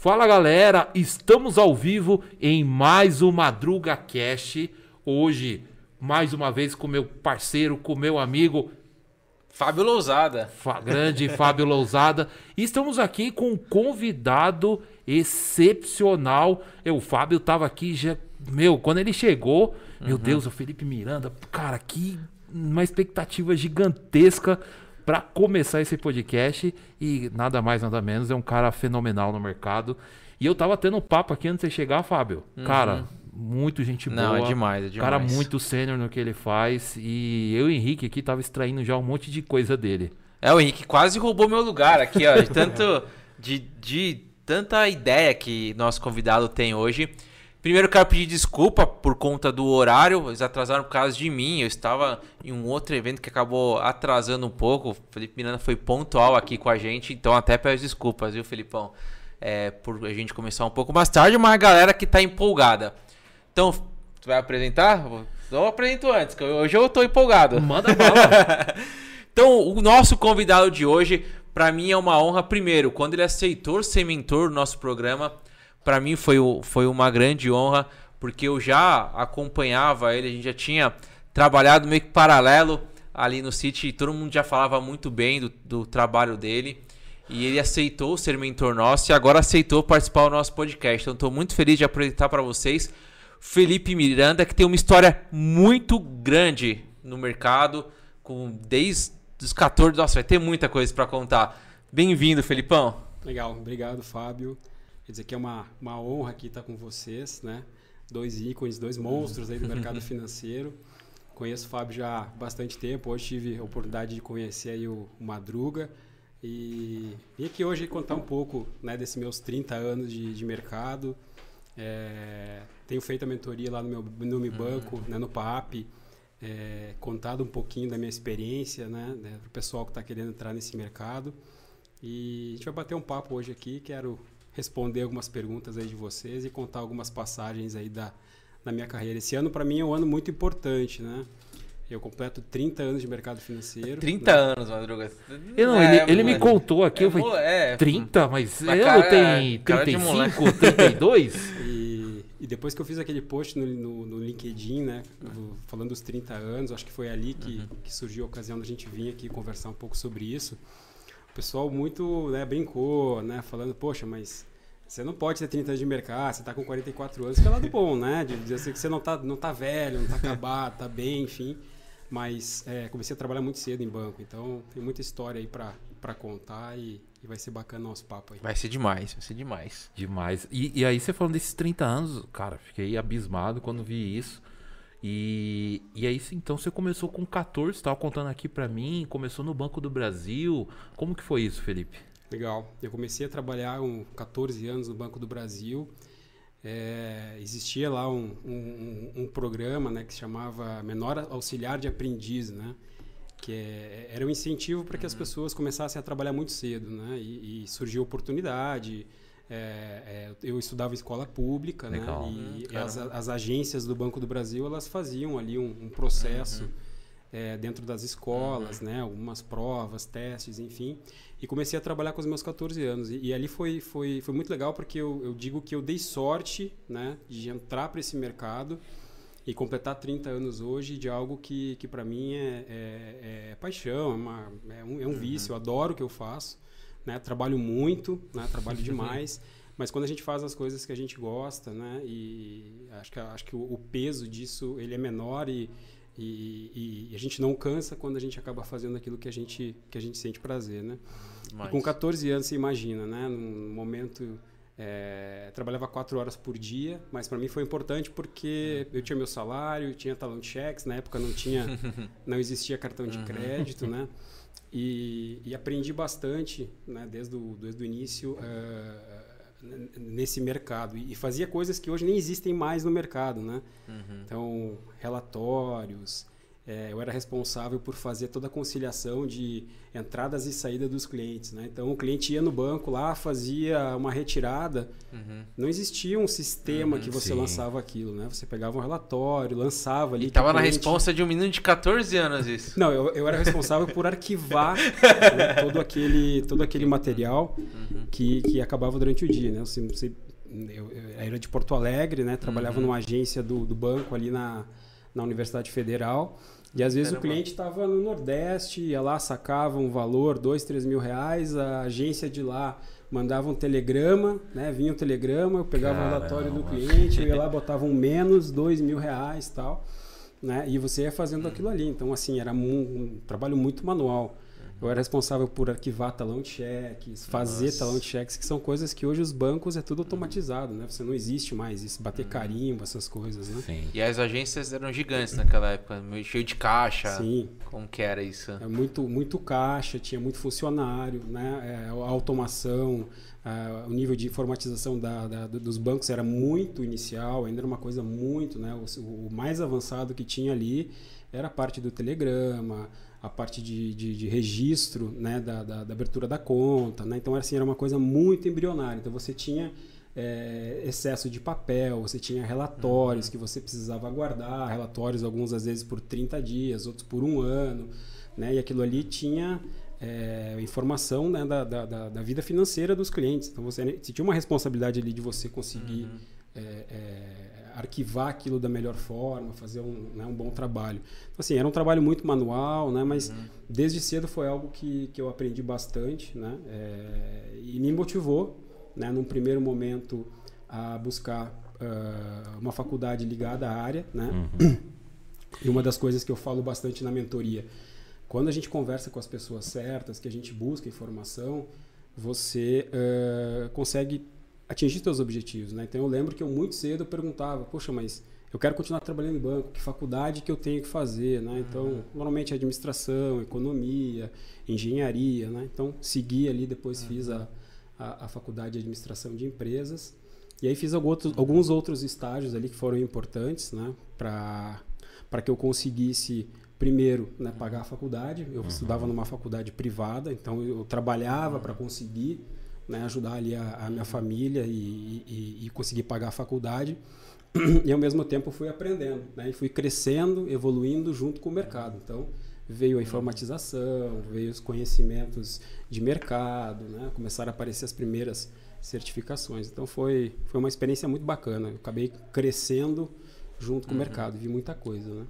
Fala galera, estamos ao vivo em mais um Madruga Cast. Hoje, mais uma vez com meu parceiro, com meu amigo Fábio Lousada. Fa grande Fábio Lousada. E estamos aqui com um convidado excepcional. Eu, o Fábio tava aqui já. Meu, quando ele chegou, uhum. meu Deus, o Felipe Miranda, cara, que uma expectativa gigantesca para começar esse podcast e nada mais nada menos é um cara fenomenal no mercado. E eu tava tendo um papo aqui antes de você chegar, Fábio. Uhum. Cara, muito gente boa. Não, é demais, é demais. Cara muito sênior no que ele faz e eu e o Henrique aqui tava extraindo já um monte de coisa dele. É, o Henrique quase roubou meu lugar aqui, ó, de tanto de, de tanta ideia que nosso convidado tem hoje. Primeiro quero pedir desculpa por conta do horário, eles atrasaram por causa de mim. Eu estava em um outro evento que acabou atrasando um pouco. O Felipe Miranda foi pontual aqui com a gente, então até peço desculpas, viu, Felipão? É, por a gente começar um pouco mais tarde, mas a galera que está empolgada. Então, tu vai apresentar? Eu apresento antes, que hoje eu estou empolgado. Manda bala. então, o nosso convidado de hoje, para mim é uma honra, primeiro, quando ele aceitou ser mentor do nosso programa para mim foi, foi uma grande honra, porque eu já acompanhava ele, a gente já tinha trabalhado meio que paralelo ali no City, todo mundo já falava muito bem do, do trabalho dele. E ele aceitou ser mentor nosso e agora aceitou participar do nosso podcast. Então estou muito feliz de apresentar para vocês Felipe Miranda, que tem uma história muito grande no mercado, com desde os 14, nossa, vai ter muita coisa para contar. Bem-vindo, Felipão. Legal, obrigado, Fábio. Quer dizer que é uma, uma honra aqui estar com vocês, né? Dois ícones, dois monstros aí do mercado financeiro. Conheço o Fábio já há bastante tempo. Hoje tive a oportunidade de conhecer aí o, o Madruga. E vim aqui hoje contar um pouco né, desses meus 30 anos de, de mercado. É, tenho feito a mentoria lá no meu no Mi Banco, uhum. né, no PAP. É, contado um pouquinho da minha experiência, né, né para o pessoal que está querendo entrar nesse mercado. E a gente vai bater um papo hoje aqui. Quero responder algumas perguntas aí de vocês e contar algumas passagens aí da, da minha carreira. Esse ano, para mim, é um ano muito importante, né? Eu completo 30 anos de mercado financeiro. 30 né? anos, Madruga. Eu não, é, ele, ele me contou aqui, é, eu falei, é, 30? Mas, mas eu tenho 35, 32? E, e depois que eu fiz aquele post no, no, no LinkedIn, né, falando dos 30 anos, acho que foi ali que, uhum. que surgiu a ocasião da gente vir aqui conversar um pouco sobre isso. O pessoal muito né, brincou, né, falando, poxa, mas você não pode ter 30 anos de mercado, você está com 44 anos, que é lado bom, né? De dizer assim que você não está não tá velho, não está acabado, está bem, enfim. Mas é, comecei a trabalhar muito cedo em banco, então tem muita história aí para contar e, e, vai ser bacana o nosso papo aí. Vai ser demais, vai ser demais. Demais. E, e aí você falando desses 30 anos, cara, fiquei abismado quando vi isso. E, e aí, então, você começou com 14, estava contando aqui para mim, começou no Banco do Brasil. Como que foi isso, Felipe? Legal. Eu comecei a trabalhar com 14 anos no Banco do Brasil. É, existia lá um, um, um, programa né, que se chamava Menor Auxiliar de Aprendiz, né? que é, era um incentivo para que as uhum. pessoas começassem a trabalhar muito cedo. Né? E, e surgiu oportunidade, é, é, eu estudava escola pública, né? Legal. né? E hum, as, as, agências do Banco do Brasil elas faziam ali um, um processo uhum. é, dentro das escolas, uhum. né? Algumas provas, testes, enfim. E comecei a trabalhar com os meus 14 anos. E, e ali foi, foi, foi muito legal porque eu, eu digo que eu dei sorte, né? De entrar para esse mercado e completar 30 anos hoje de algo que, que para mim é, é, é, paixão, é, uma, é um, é um uhum. vício. Eu adoro o que eu faço. Né? Trabalho muito, né? trabalho demais, mas quando a gente faz as coisas que a gente gosta, né? E acho que, acho que o, o peso disso ele é menor e, e, e, a gente não cansa quando a gente acaba fazendo aquilo que a gente, que a gente sente prazer, né? com 14 anos, você imagina, né? Num momento... É, trabalhava quatro horas por dia, mas para mim foi importante porque eu tinha meu salário, tinha talão de cheques, na época não tinha, não existia cartão de crédito, né? E, e aprendi bastante, né, desde o, desde o início, uh, nesse mercado. E, fazia coisas que hoje nem existem mais no mercado, né? Uhum. Então, relatórios, é, eu era responsável por fazer toda a conciliação de entradas e saída dos clientes. Né? Então, o cliente ia no banco lá, fazia uma retirada. Uhum. Não existia um sistema uhum, que você sim. lançava aquilo. Né? Você pegava um relatório, lançava ali. E estava na responsa de um menino de 14 anos isso. Não, eu, eu era responsável por arquivar né, todo, aquele, todo aquele material. Uhum. que, que acabava durante o dia, né? Você, você, eu, eu era de Porto Alegre, né? Trabalhava Uhum. numa agência do, do banco ali na, na Universidade Federal. E às vezes Caramba. o cliente estava no Nordeste, ia lá, sacava um valor, dois, três mil reais, a agência de lá mandava um telegrama, né? Vinha o telegrama, eu pegava o relatório do Caramba. cliente, eu ia lá, botava um menos, dois mil reais tal, né? E você ia fazendo aquilo ali. Então, assim, era mu- um trabalho muito manual. Eu era responsável por arquivar talão de cheques, fazer Nossa. talão de cheques, que são coisas que hoje os bancos é tudo automatizado, né? Você não existe mais isso, bater carimbo, essas coisas, né? Sim. E as agências eram gigantes naquela época, meio cheio de caixa. Sim. Como que era isso? É muito, muito caixa, tinha muito funcionário, né? É, a automação, o nível de informatização da, da- do- dos bancos era muito inicial, ainda era uma coisa muito, né? O, o mais avançado que tinha ali era a parte do telegrama, a parte de, de, de registro, né? Da, da, da abertura da conta, né? Então, assim, era uma coisa muito embrionária. Então, você tinha é, excesso de papel, você tinha relatórios que você precisava guardar, relatórios alguns às vezes por 30 dias, outros por um ano, né? E aquilo ali tinha é, informação né, da, da, da- da vida financeira dos clientes. Então você, você tinha uma responsabilidade ali de você conseguir é, é, arquivar aquilo da melhor forma, fazer um, né, um bom trabalho. Então, assim, era um trabalho muito manual, né? Mas desde cedo foi algo que, que eu aprendi bastante, né? É, e me motivou, né? Num primeiro momento a buscar ah, uma faculdade ligada à área, né? E uma das coisas que eu falo bastante na mentoria, quando a gente conversa com as pessoas certas, que a gente busca informação, você eh, consegue atingir seus objetivos, né? Então eu lembro que eu muito cedo eu perguntava, poxa, mas eu quero continuar trabalhando em banco, que faculdade que eu tenho que fazer, né? Então, normalmente administração, economia, engenharia, né? Então, segui ali, depois fiz a, a, a faculdade de administração de empresas. E aí fiz alguns outros, alguns outros estágios ali que foram importantes, né? Para para que eu conseguisse primeiro né, pagar a faculdade. Eu estudava numa faculdade privada, então eu trabalhava para conseguir né, ajudar ali a, a minha família e, e, e conseguir pagar a faculdade. E ao mesmo tempo fui aprendendo, né, e fui crescendo, evoluindo junto com o mercado. Então veio a informatização, veio os conhecimentos de mercado, né, começaram a aparecer as primeiras certificações. Então foi, foi uma experiência muito bacana. Eu acabei crescendo junto com o mercado, vi muita coisa, né?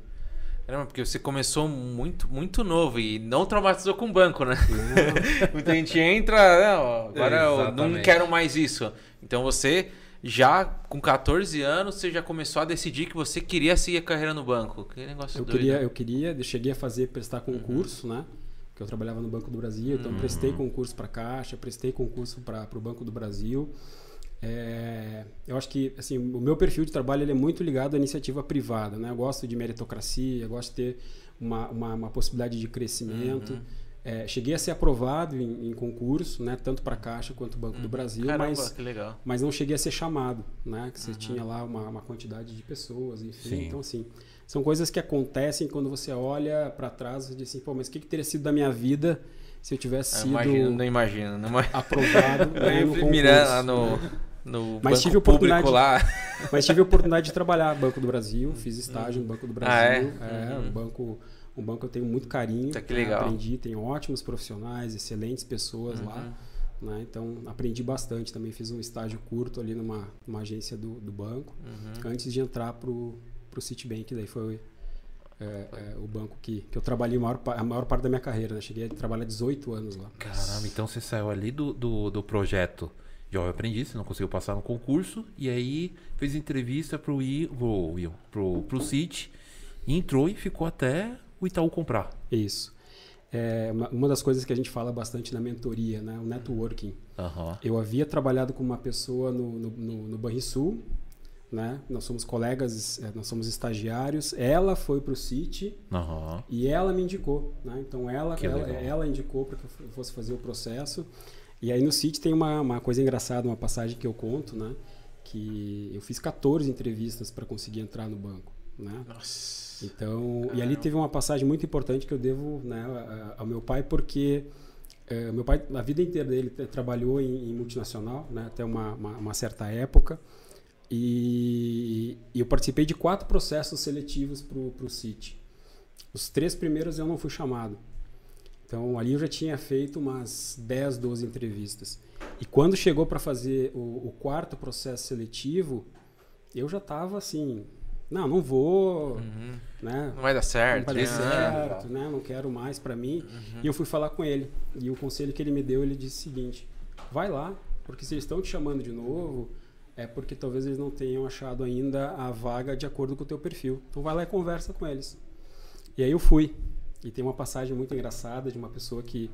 Caramba, porque você começou muito, muito novo e não traumatizou com banco, né? Muita gente entra, não, agora eu não quero mais isso. Então você já com 14 anos você já começou a decidir que você queria seguir a carreira no banco. Que negócio Eu doido. queria, eu queria, eu cheguei a fazer prestar concurso, né? Porque eu trabalhava no Banco do Brasil, então prestei concurso para Caixa, prestei concurso para o Banco do Brasil. É, eu acho que assim, o meu perfil de trabalho ele é muito ligado à iniciativa privada, né? Eu gosto de meritocracia, eu gosto de ter uma, uma, uma possibilidade de crescimento. É, cheguei a ser aprovado em, em concurso, né? Tanto para Caixa quanto Banco do Brasil, Caramba, mas mas não cheguei a ser chamado, né? Que você tinha lá uma, uma quantidade de pessoas, enfim. Sim. Então, assim, são coisas que acontecem quando você olha para trás e diz assim, pô, mas o que, que teria sido da minha vida se eu tivesse Eu sido imagino, não imagino. Não imagino. aprovado né, no concurso, Mirando lá no, né? No Mas banco público lá. Mas tive a oportunidade de trabalhar no Banco do Brasil, fiz estágio no Banco do Brasil. Ah, é? é Uhum. um banco um banco que eu tenho muito carinho. Tá, que né? legal. Aprendi, tenho ótimos profissionais, excelentes pessoas lá. Uhum. Né? Então, aprendi bastante. Também fiz um estágio curto ali numa, numa agência do, do banco, Uhum. antes de entrar pro, pro Citibank. Daí foi é, é, o banco que, que eu trabalhei a maior, a maior parte da minha carreira. Né? Cheguei a trabalhar 18 anos lá. Caramba, então você saiu ali do, do, do projeto jovem aprendiz, não conseguiu passar no concurso, e aí fez entrevista pro, I, pro, pro, pro City, entrou e ficou até o Itaú comprar. Isso. É, uma, uma das coisas que a gente fala bastante na mentoria, né? o networking. Aham. Eu havia trabalhado com uma pessoa no, no, no, no Banrisul, né? Nós somos colegas, eh, nós somos estagiários. Ela foi para o City Aham. e ela me indicou, né? Então ela, Que ela, legal. ela indicou para que eu fosse fazer o processo. E aí no City tem uma, uma coisa engraçada, uma passagem que eu conto, né? Que eu fiz 14 entrevistas para conseguir entrar no banco, né? Nossa. Então, e ali teve uma passagem muito importante que eu devo né, ao meu pai, porque eh, meu pai, a vida inteira dele tra- trabalhou em, em multinacional, né, até uma, uma, uma certa época, e, e eu participei de quatro processos seletivos para o City. Os três primeiros eu não fui chamado. Então ali eu já tinha feito umas 10, 12 entrevistas. E quando chegou para fazer o, o, quarto processo seletivo, eu já estava assim, não, não vou, uhum. né? Não vai dar certo. Não vai dar certo, né? Não quero mais para mim. Uhum. E eu fui falar com ele. E o conselho que ele me deu, ele disse o seguinte: vai lá, porque se eles estão te chamando de novo, é porque talvez eles não tenham achado ainda a vaga de acordo com o teu perfil. Então vai lá e conversa com eles. E aí eu fui. E tem uma passagem muito engraçada de uma pessoa que,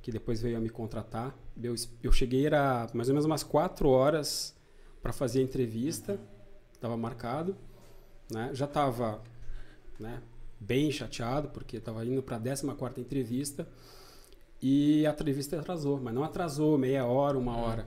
que depois veio a me contratar. Eu, eu cheguei, era mais ou menos umas quatro horas para fazer a entrevista. Estava marcado. Né? Já estava né, bem chateado, porque estava indo para a 14 entrevista. E a entrevista atrasou, mas não atrasou meia hora, uma hora.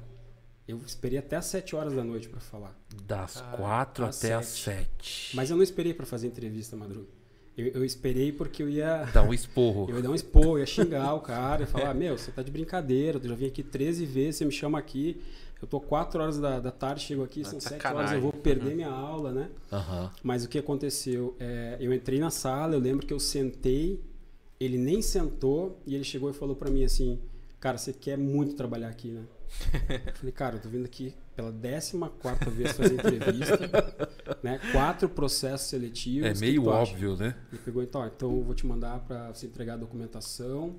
Eu esperei até as 7 horas da noite para falar. Das 4 ah, até as 7. Mas eu não esperei para fazer entrevista, Madruga. Eu, eu, esperei porque eu ia. Dar um esporro. eu ia dar um esporro, ia xingar o cara, ia falar: Meu, você tá de brincadeira, eu já vim aqui 13 vezes, você me chama aqui. Eu tô 4 horas da, da tarde, chego aqui, são 7 horas, eu vou perder uhum. minha aula, né? Uhum. Mas o que aconteceu? É, eu entrei na sala, eu lembro que eu sentei, ele nem sentou, e ele chegou e falou para mim assim: Cara, você quer muito trabalhar aqui, né? eu falei, cara, eu tô vindo aqui pela 14 vez fazer entrevista, né? Quatro processos seletivos. É meio óbvio, acha? né? Ele pegou, então, ó, então eu vou te mandar para você entregar a documentação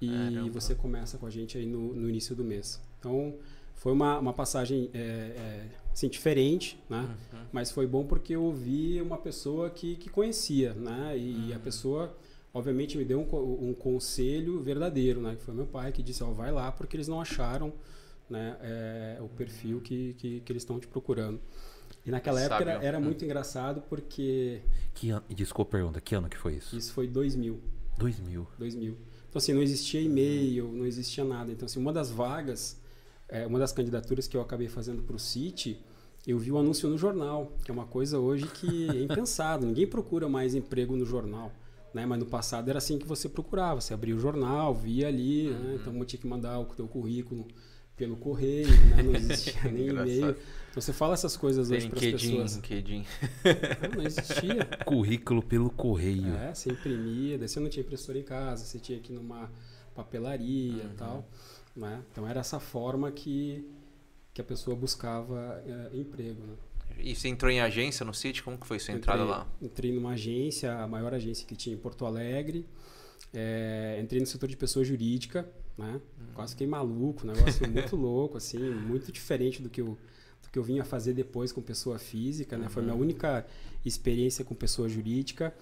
e Caramba. você começa com a gente aí no, no início do mês. Então, foi uma, uma passagem é, é, assim, diferente, né? Uhum. Mas foi bom porque eu ouvi uma pessoa que, que conhecia, né? E uhum. a pessoa obviamente me deu um, um, conselho verdadeiro, né? Que foi meu pai que disse, ó, oh, vai lá porque eles não acharam né, é, o perfil que, que, que eles estão te procurando. E naquela época era, era, muito hum. engraçado porque... Que an... Desculpa a pergunta, que ano que foi isso? Isso foi 2000. 2000. 2000. Então assim, não existia e-mail, não existia nada. Então assim, uma das vagas, é, uma das candidaturas que eu acabei fazendo para o City, eu vi o um anúncio no jornal, que é uma coisa hoje que é impensado. Ninguém procura mais emprego no jornal. Né? Mas no passado era assim que você procurava. Você abria o jornal, via ali, né? uhum. né? então tinha que mandar o teu currículo pelo correio, né? não existia nem e-mail. Então você fala essas coisas hoje para as pessoas. LinkedIn. Não, não existia. Currículo pelo correio. É, você imprimia, daí você não tinha impressora em casa, você tinha que ir numa papelaria e uhum. tal. Né? Então era essa forma que, que a pessoa buscava é, emprego. Né? E você entrou em agência no City? Como que foi sua entrada lá? Entrei numa agência, a maior agência que tinha em Porto Alegre. É, entrei no setor de pessoa jurídica, né? Uhum. Quase fiquei maluco, um negócio muito louco, assim, muito diferente do que eu do que eu vinha fazer depois com pessoa física, né? Uhum. Foi minha única experiência com pessoa jurídica,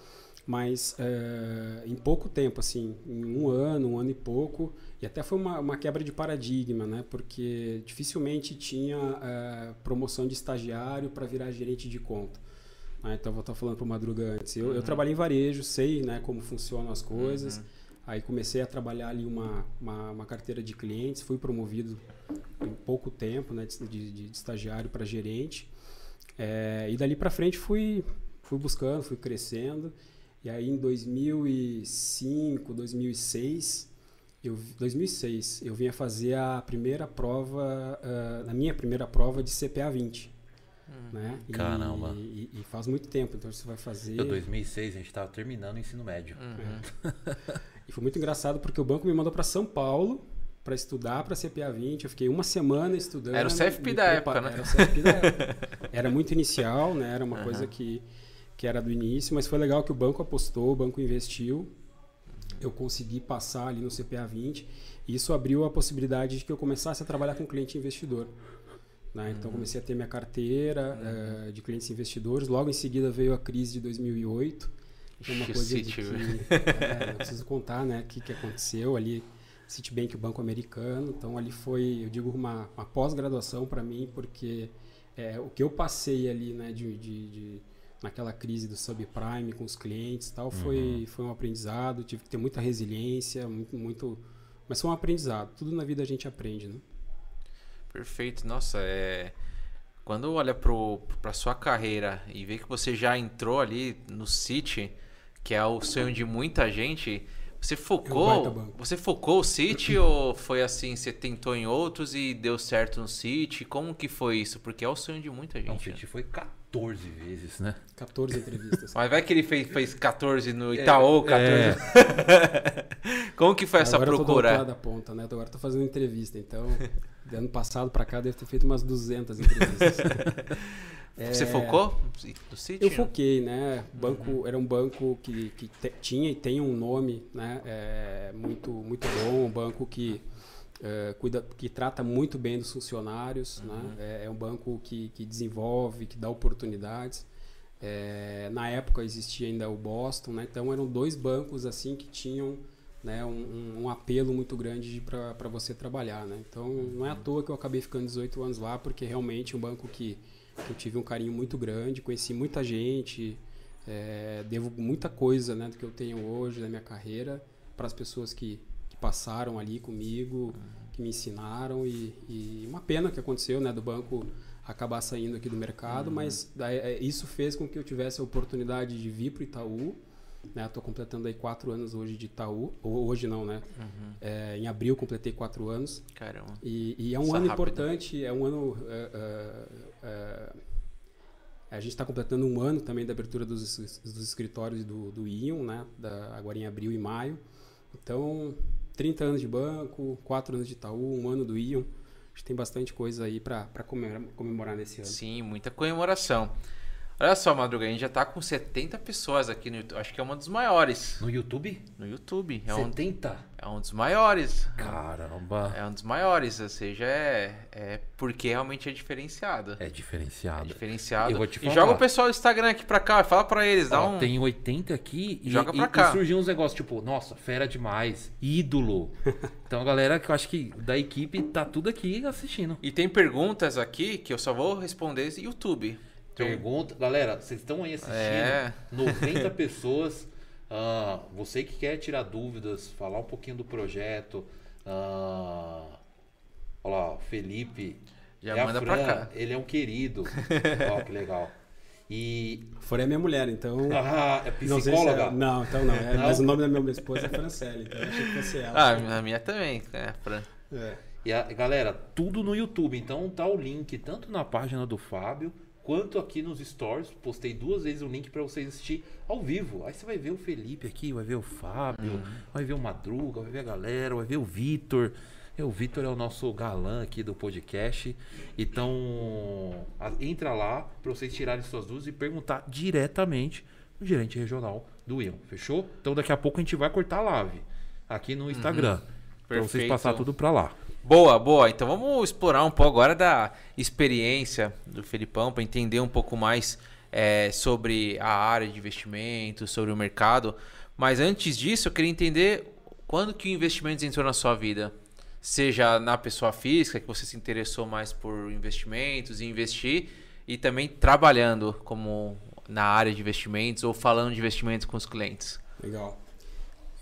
mas é, em pouco tempo, assim, em um ano, um ano e pouco, e até foi uma, uma quebra de paradigma, né? Porque dificilmente tinha é, promoção de estagiário para virar gerente de conta. Ah, então vou estar falando para o Madruga antes. Eu, uhum. eu trabalhei em varejo, sei né, como funcionam as coisas. Uhum. Aí comecei a trabalhar ali uma, uma, uma, carteira de clientes, fui promovido em pouco tempo, né, de, de, de estagiário para gerente. É, e dali para frente fui, fui buscando, fui crescendo. E aí em 2005, 2006, eu, 2006, eu vinha fazer a primeira prova, uh, a minha primeira prova de CPA 20. Hum. Né? Caramba. E, e, faz muito tempo, então você vai fazer. Em 2006 a gente estava terminando o ensino médio. Uhum. e foi muito engraçado porque o banco me mandou para São Paulo para estudar para CPA 20. Eu fiquei uma semana estudando. Era o CFP da época, né? Era o CFP da época. Era muito inicial, né? Era uma uhum. coisa que, que era do início, mas foi legal que o banco apostou, o banco investiu. Eu consegui passar ali no CPA 20 e isso abriu a possibilidade de que eu começasse a trabalhar com cliente investidor. Né? Então uhum. comecei a ter minha carteira uhum. uh, de clientes investidores. Logo em seguida veio a crise de 2008. Uma coisa de que, é, não preciso contar, né, o que, que aconteceu ali. Citibank, o banco americano. Então ali foi, eu digo, uma, uma pós-graduação para mim, porque é, o que eu passei ali, né, de, de, de, naquela crise do subprime com os clientes, tal, foi uhum. foi um aprendizado. Tive que ter muita resiliência, muito, muito, mas foi um aprendizado. Tudo na vida a gente aprende, né? Perfeito. Nossa, é. Quando olha para sua carreira e vê que você já entrou ali no City, que é o sonho de muita gente, Você É focou, você focou o City ou foi assim, você tentou em outros e deu certo no City? Como que foi isso? Porque é o sonho de muita Não, o gente. né? City foi 14 vezes, né? 14 entrevistas. Mas vai que ele fez, fez 14 no Itaú, 14. É. Como que foi essa Agora eu tô procura? da ponta, né? Agora eu tô fazendo entrevista, então... do ano passado pra cá, deve ter feito umas 200 entrevistas. Você É, focou no City? Eu foquei, né? Banco era um banco que, que te- tinha e tem um nome, né? É, muito muito bom, um banco que é, cuida, que trata muito bem dos funcionários, né? É, é um banco que, que desenvolve, que dá oportunidades. É, na época existia ainda o Boston, né? Então eram dois bancos assim que tinham né, um, um- apelo muito grande para você trabalhar, né? Então não é à toa que eu acabei ficando 18 anos lá, porque realmente é um banco que eu tive um carinho muito grande, conheci muita gente, é, devo muita coisa né, do que eu tenho hoje na minha carreira para as pessoas que, que passaram ali comigo, que me ensinaram e, e uma pena que aconteceu né, do banco acabar saindo aqui do mercado, mas daí, é, isso fez com que eu tivesse a oportunidade de vir para o Itaú. Né, Estou completando aí quatro anos hoje de Itaú, ou hoje não, né? É, em abril completei quatro anos. Caramba. E, e é um Passa ano rápido. importante, é um ano. é, é, a gente está completando um ano também da abertura dos, dos escritórios do, do Ion, né? Da, agora em abril e maio. Então, 30 anos de banco, 4 anos de Itaú, um ano do Ion. A gente tem bastante coisa aí para comemorar, comemorar nesse ano. Sim, muita comemoração. Olha só, Madruga, a gente já tá com 70 pessoas aqui no YouTube. Acho que é uma dos maiores No YouTube? no YouTube. É um, 70? é um dos maiores. Caramba. É um dos maiores, ou seja, é, é porque realmente é diferenciado. É É diferenciado. diferenciado. Eu vou te E falar. joga o pessoal do Instagram aqui pra cá, fala pra eles, dá Ó, um. Tem 80 aqui e, Joga e- pra e cá. surgiu uns negócios tipo, nossa, fera demais, ídolo. então a galera que eu acho que da equipe tá tudo aqui assistindo. E tem perguntas aqui que eu só vou responder no YouTube. Pergunta, galera, vocês estão aí assistindo? É. 90 pessoas. Ah, você que quer tirar dúvidas, falar um pouquinho do projeto. Ah, olha lá, o Felipe. Já é manda pra Fran, cá. Ele é um querido. Ó, que legal. E. Fora é minha mulher, então. Ah, é não sei se psicóloga? é- não, então não. É, Não? Mas o nome da minha esposa é Francelle, então eu achei que fosse ela. Ah, a minha também, é, Fran. É. E a, galera, tudo no YouTube. Então tá o link tanto na página do Fábio quanto aqui nos stories. Postei duas vezes o link para vocês assistir ao vivo. Aí você vai ver o Felipe aqui, vai ver o Fábio, vai ver o Madruga, vai ver a galera, vai ver o Vitor. É, O Vitor é o nosso galã aqui do podcast. Então, entra lá para vocês tirarem suas dúvidas e perguntar diretamente no gerente regional do Ion. Fechou? Então daqui a pouco a gente vai cortar a live aqui no Instagram. Para vocês passar tudo para lá. Boa, boa. Então vamos explorar um pouco agora da experiência do Felipão para entender um pouco mais é, sobre a área de investimento, sobre o mercado. Mas antes disso, eu queria entender quando que o investimento entrou na sua vida. Seja na pessoa física, que você se interessou mais por investimentos e investir, e também trabalhando como na área de investimentos ou falando de investimentos com os clientes. Legal.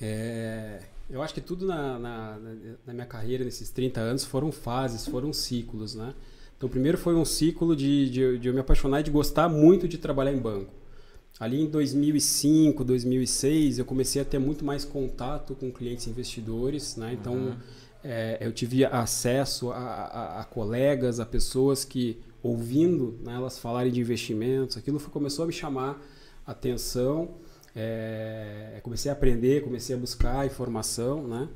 É, eu acho que tudo na, na, na- minha carreira, nesses 30 anos, foram fases, foram ciclos, né? Então, primeiro foi um ciclo de, de, de eu me apaixonar e de gostar muito de trabalhar em banco. Ali em 2005, 2006, eu comecei a ter muito mais contato com clientes investidores, né? Então, é, eu tive acesso a, a- a colegas, a pessoas que, ouvindo né, elas falarem de investimentos, aquilo foi- começou a me chamar atenção. É, comecei a aprender, comecei a buscar informação, né?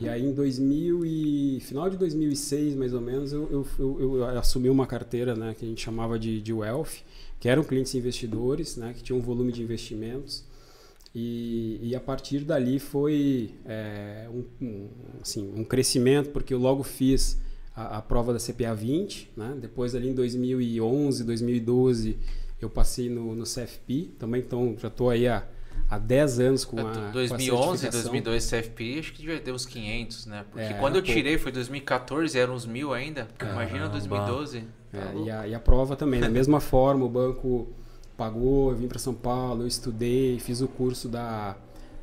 E aí em 2000 e final de 2006 mais ou menos eu, eu, eu- eu assumi uma carteira, né, que a gente chamava de, de wealth, que eram clientes investidores, né, que tinham um volume de investimentos. E, e a partir dali foi é, um, um, assim, um crescimento, porque eu logo fiz a, a prova da CPA 20, né? depois ali em 2011, 2012 eu passei no, no CFP, também então já estou aí há, há 10 anos com a com a 2011, certificação. 2012 CFP, acho que devia ter uns 500, né? Porque É, quando eu tirei foi 2014, eram uns mil ainda. Imagina Caramba. 2012. Tá É, louco. e, a, e a prova também, da mesma forma, o banco pagou, eu vim para São Paulo, eu estudei, fiz o curso da.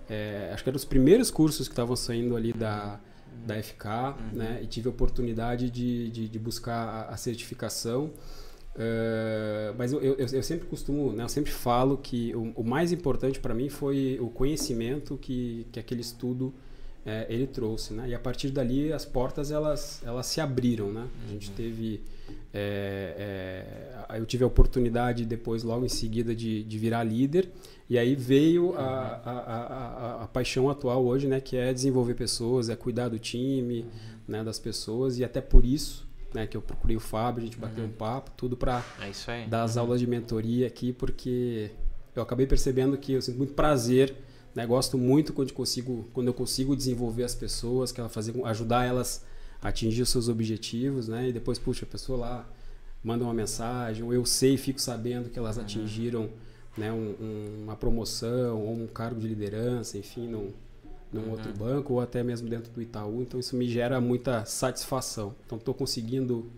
é, acho que eram os primeiros cursos que estavam saindo ali da, da FK, né? E tive a oportunidade de, de, de buscar a, a certificação. Uh, mas eu, eu, eu, sempre costumo, né, eu sempre falo que o, o mais importante para mim foi o conhecimento que, que aquele estudo é, ele trouxe, né? E a partir dali as portas elas, elas se abriram, né? A gente uhum. teve, é, é, eu tive a oportunidade depois logo em seguida de, de virar líder e aí veio a, a, a, a, paixão atual hoje, né? Que é desenvolver pessoas, é cuidar do time, uhum. né? Das pessoas e até por isso né, que eu procurei o Fábio, a gente bateu uhum. um papo, tudo para é dar as aulas de mentoria aqui, porque eu acabei percebendo que eu sinto muito prazer, né, gosto muito quando, consigo, quando eu consigo desenvolver as pessoas, que ela fazer, ajudar elas a atingir os seus objetivos, né, e depois, puxa, a pessoa lá manda uma mensagem, ou eu sei e fico sabendo que elas uhum. atingiram né, um, um, uma promoção ou um cargo de liderança, enfim, não num uhum. outro banco ou até mesmo dentro do Itaú. Então isso me gera muita satisfação. Então estou conseguindo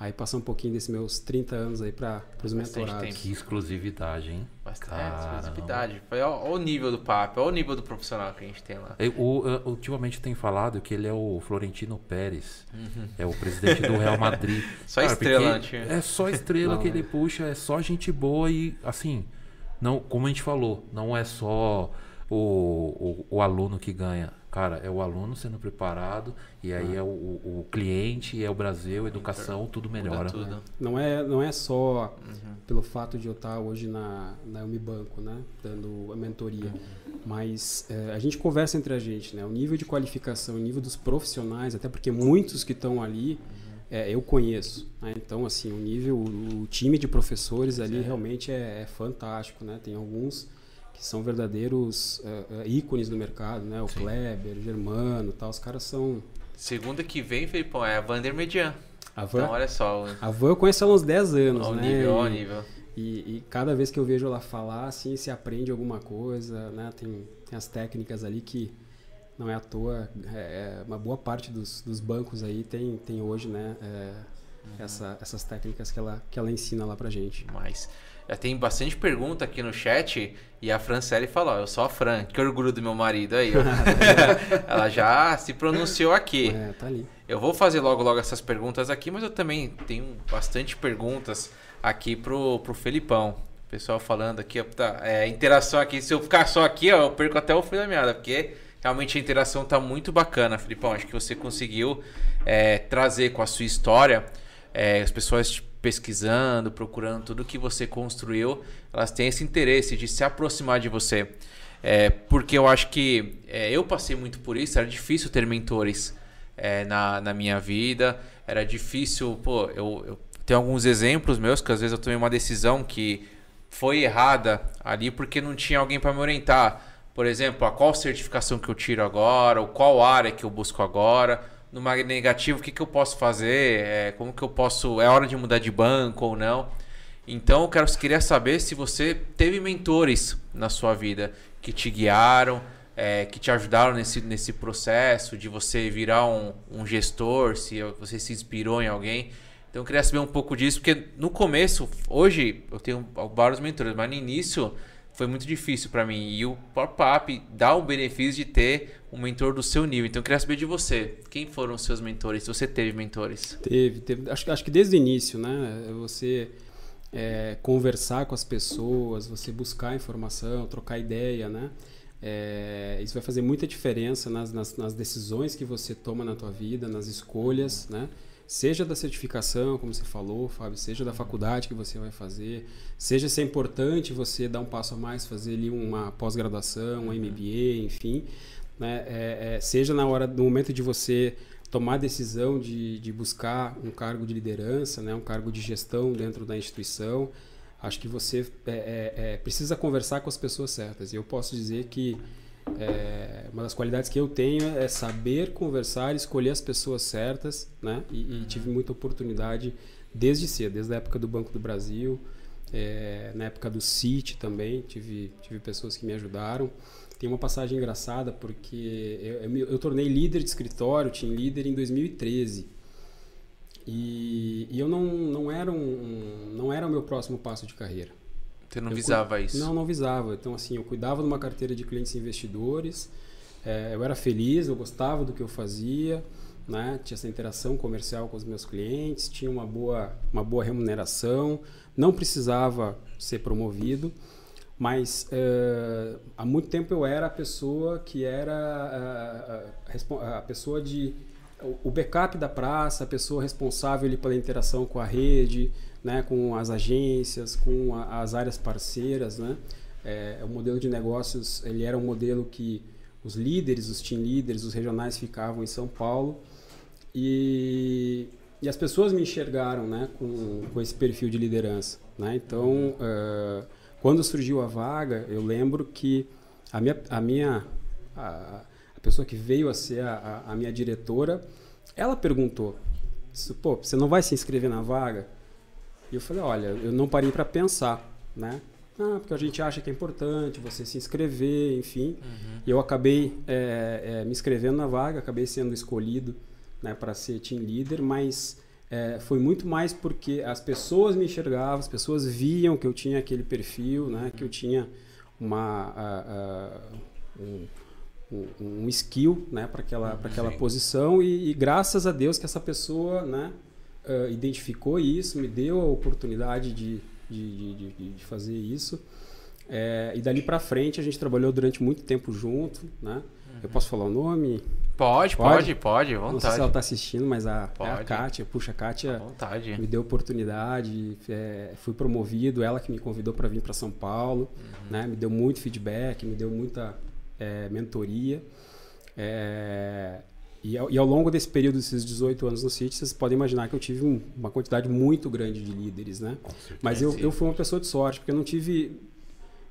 aí passar um pouquinho desses meus 30 anos aí para os mentorados. Tempo. Que exclusividade, hein? Bastante é, exclusividade. Olha o nível do papo, olha o nível do profissional que a gente tem lá. Eu, o, ultimamente tem falado que ele é o Florentino Pérez, uhum. é o presidente do Real Madrid. só Cara, estrela, É só estrela não, que ele é. puxa, é só gente boa e assim, não, como a gente falou, não é só o, o, o, aluno que ganha. Cara, é o aluno sendo preparado e aí ah. é o, o, cliente, é o Brasil, a educação, tudo melhora. Tudo. Não, é, não é só uhum. pelo fato de eu estar hoje na, na Unibanco, né? Dando a mentoria. Uhum. Mas é, a gente conversa entre a gente, né? O nível de qualificação, o nível dos profissionais, até porque muitos que estão ali uhum. é, eu conheço. Né? Então, assim, o nível, o, o time de professores ali realmente é, é fantástico, né? Tem alguns que são verdadeiros uh, ícones do mercado, né? O Sim. Kleber, o Germano, tal, os caras são. Segunda que vem, Felipão, é a Vander Median. A Van, então, olha só. A Van eu conheço há uns 10 anos, ao né? Nível, ao nível. E, e, cada vez que eu vejo ela falar, assim, se aprende alguma coisa, né? Tem, tem as técnicas ali que não é à toa, é, é uma boa parte dos, dos bancos aí tem, tem hoje, né? É, uhum. essa, essas técnicas que ela, que ela ensina lá pra gente. Mas já tem bastante pergunta aqui no chat e a Franciele falou: Eu sou a Fran, que orgulho do meu marido aí. Ela já se pronunciou aqui. É, tá ali. Eu vou fazer logo logo essas perguntas aqui, mas eu também tenho bastante perguntas aqui pro, pro Felipão. O pessoal falando aqui, tá, é, interação aqui. Se eu ficar só aqui, ó, eu perco até o fim da meada, porque realmente a interação tá muito bacana, Felipão. Acho que você conseguiu é, trazer com a sua história é, as pessoas pesquisando, procurando tudo que você construiu, elas têm esse interesse de se aproximar de você. É, porque eu acho que é, eu passei muito por isso, era difícil ter mentores é, na, na minha vida, era difícil, pô, eu, eu tenho alguns exemplos meus que às vezes eu tomei uma decisão que foi errada ali porque não tinha alguém para me orientar. Por exemplo, a qual certificação que eu tiro agora, ou qual área que eu busco agora numa negativa, o que, que eu posso fazer? É, como que eu posso. É hora de mudar de banco ou não? Então eu quero, queria saber se você teve mentores na sua vida que te guiaram, é, que te ajudaram nesse, nesse processo de você virar um, um gestor, se você se inspirou em alguém. Então eu queria saber um pouco disso, porque no começo, hoje eu tenho vários mentores, mas no início foi muito difícil para mim. E o Pop-Up dá o benefício de ter um mentor do seu nível. Então eu queria saber de você. Quem foram os seus mentores? Você teve mentores? Teve, teve. Acho, acho que desde o início, né? Você é, conversar com as pessoas, você buscar informação, trocar ideia, né? É, isso vai fazer muita diferença nas, nas, nas, decisões que você toma na tua vida, nas escolhas, né? Seja da certificação, como você falou, Fábio, seja da faculdade que você vai fazer, seja se é importante você dar um passo a mais, fazer ali uma pós-graduação, um MBA, enfim, né? É, é, seja na hora, no momento de você tomar a decisão de, de buscar um cargo de liderança, né? um cargo de gestão dentro da instituição, acho que você é, é, é precisa conversar com as pessoas certas. E eu posso dizer que é, uma das qualidades que eu tenho é saber conversar, escolher as pessoas certas, né? E, e, tive muita oportunidade desde cedo, desde a época do Banco do Brasil, é, na época do CIT também, tive, tive pessoas que me ajudaram. Tem uma passagem engraçada porque eu, eu, eu tornei líder de escritório, tinha líder em 2013. E, e eu não, não, era um, não era o meu próximo passo de carreira. Você não eu visava isso? Não, não visava. Então, assim, eu cuidava de uma carteira de clientes investidores, é, eu era feliz, eu gostava do que eu fazia, né? Tinha essa interação comercial com os meus clientes, tinha uma boa, uma boa remuneração, não precisava ser promovido, mas uh, há muito tempo eu era a pessoa que era uh, a, a pessoa de o backup da praça, a pessoa responsável pela interação com a rede, né, com as agências, com a, as áreas parceiras, né? É, o modelo de negócios ele era um modelo que os líderes, os team leaders, os regionais ficavam em São Paulo e, e as pessoas me enxergaram, né, com, com esse perfil de liderança, né? Então, uh, quando surgiu a vaga, eu lembro que a minha, a minha a, a pessoa que veio a ser a, a, minha diretora, ela perguntou, pô, você não vai se inscrever na vaga? E eu falei, olha, eu não parei para pensar, né? Ah, porque a gente acha que é importante você se inscrever, enfim. Uhum. E eu acabei é, é, me inscrevendo na vaga, acabei sendo escolhido né, para ser team leader, mas é, foi muito mais porque as pessoas me enxergavam, as pessoas viam que eu tinha aquele perfil, né, que eu tinha uma, uh, um, um, skill né, para aquela, para aquela posição e, e, graças a Deus que essa pessoa né, uh, identificou isso, me deu a oportunidade de de, de, de fazer isso. É, e dali para frente a gente trabalhou durante muito tempo junto, né? Uhum. Eu posso falar o nome? Pode, pode, pode, vontade. Não sei se ela tá assistindo, mas a, é a Kátia, puxa, a Kátia vontade. me deu oportunidade, é, fui promovido, ela que me convidou para vir para São Paulo, uhum. né? Me deu muito feedback, me deu muita é, mentoria. É, e ao, e ao, longo desse período, desses 18 anos no City, vocês podem imaginar que eu tive um, uma quantidade muito grande de líderes, né? Mas eu, eu fui uma pessoa de sorte, porque eu não tive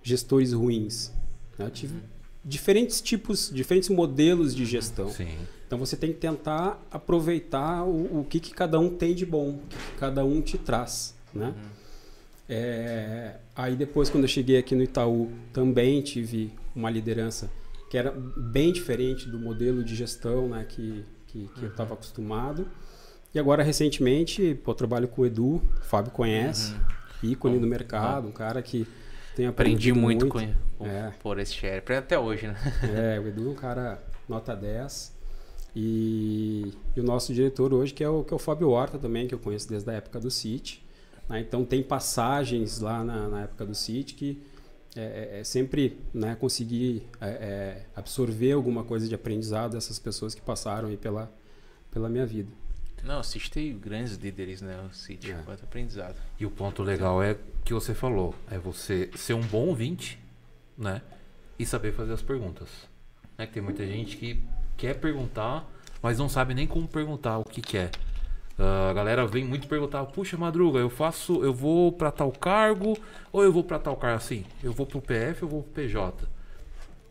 gestores ruins. Né? Eu tive uhum. Diferentes tipos, diferentes modelos de gestão. Sim. Então você tem que tentar aproveitar o, o que, que cada um tem de bom, o que, que cada um te traz, né? Uhum. É, aí depois, quando eu cheguei aqui no Itaú, também tive uma liderança que era bem diferente do modelo de gestão né, que, que, que uhum. eu estava acostumado. E agora, recentemente, pô, eu trabalho com o Edu, o Fábio conhece, uhum. ícone bom, do mercado, bom. um cara que tem Aprendi muito, muito com, é. por esse share. Até hoje, né? É, o Edu é um cara nota 10. E, e, o nosso diretor hoje, que é o, que é o Fábio Horta também, que eu conheço desde a época do City. Né? Então, tem passagens lá na, na época do City que é, é, é, sempre né, conseguir é, é, absorver alguma coisa de aprendizado dessas pessoas que passaram aí pela, pela minha vida. Não, tem grandes líderes, né? O Cid, é. quanto aprendizado. E o ponto legal é que você falou, é você ser um bom ouvinte, né? E saber fazer as perguntas. Né? Que tem muita gente que quer perguntar, mas não sabe nem como perguntar o que quer. Uh, a galera vem muito perguntar: puxa, Madruga, eu faço, eu vou para tal cargo ou eu vou para tal cargo assim? Eu vou pro PF ou vou pro PJ?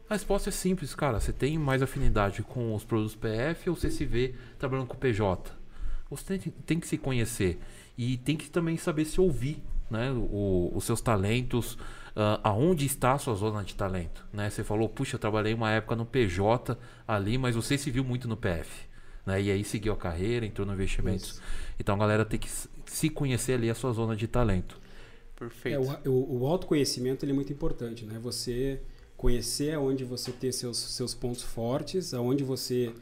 A resposta é simples, cara. Você tem mais afinidade com os produtos PF ou você se vê trabalhando com o PJ? Você tem, tem que se conhecer e tem que também saber se ouvir, né? O, os seus talentos, uh, aonde está a sua zona de talento, né? Você falou, puxa, eu trabalhei uma época no PJ ali, mas você se viu muito no PF. Né? E aí seguiu a carreira, entrou no investimentos. Isso. Então a galera tem que se conhecer ali a sua zona de talento. Perfeito. É, o, o, autoconhecimento ele é muito importante, né? Você conhecer aonde você tem seus, seus pontos fortes, aonde você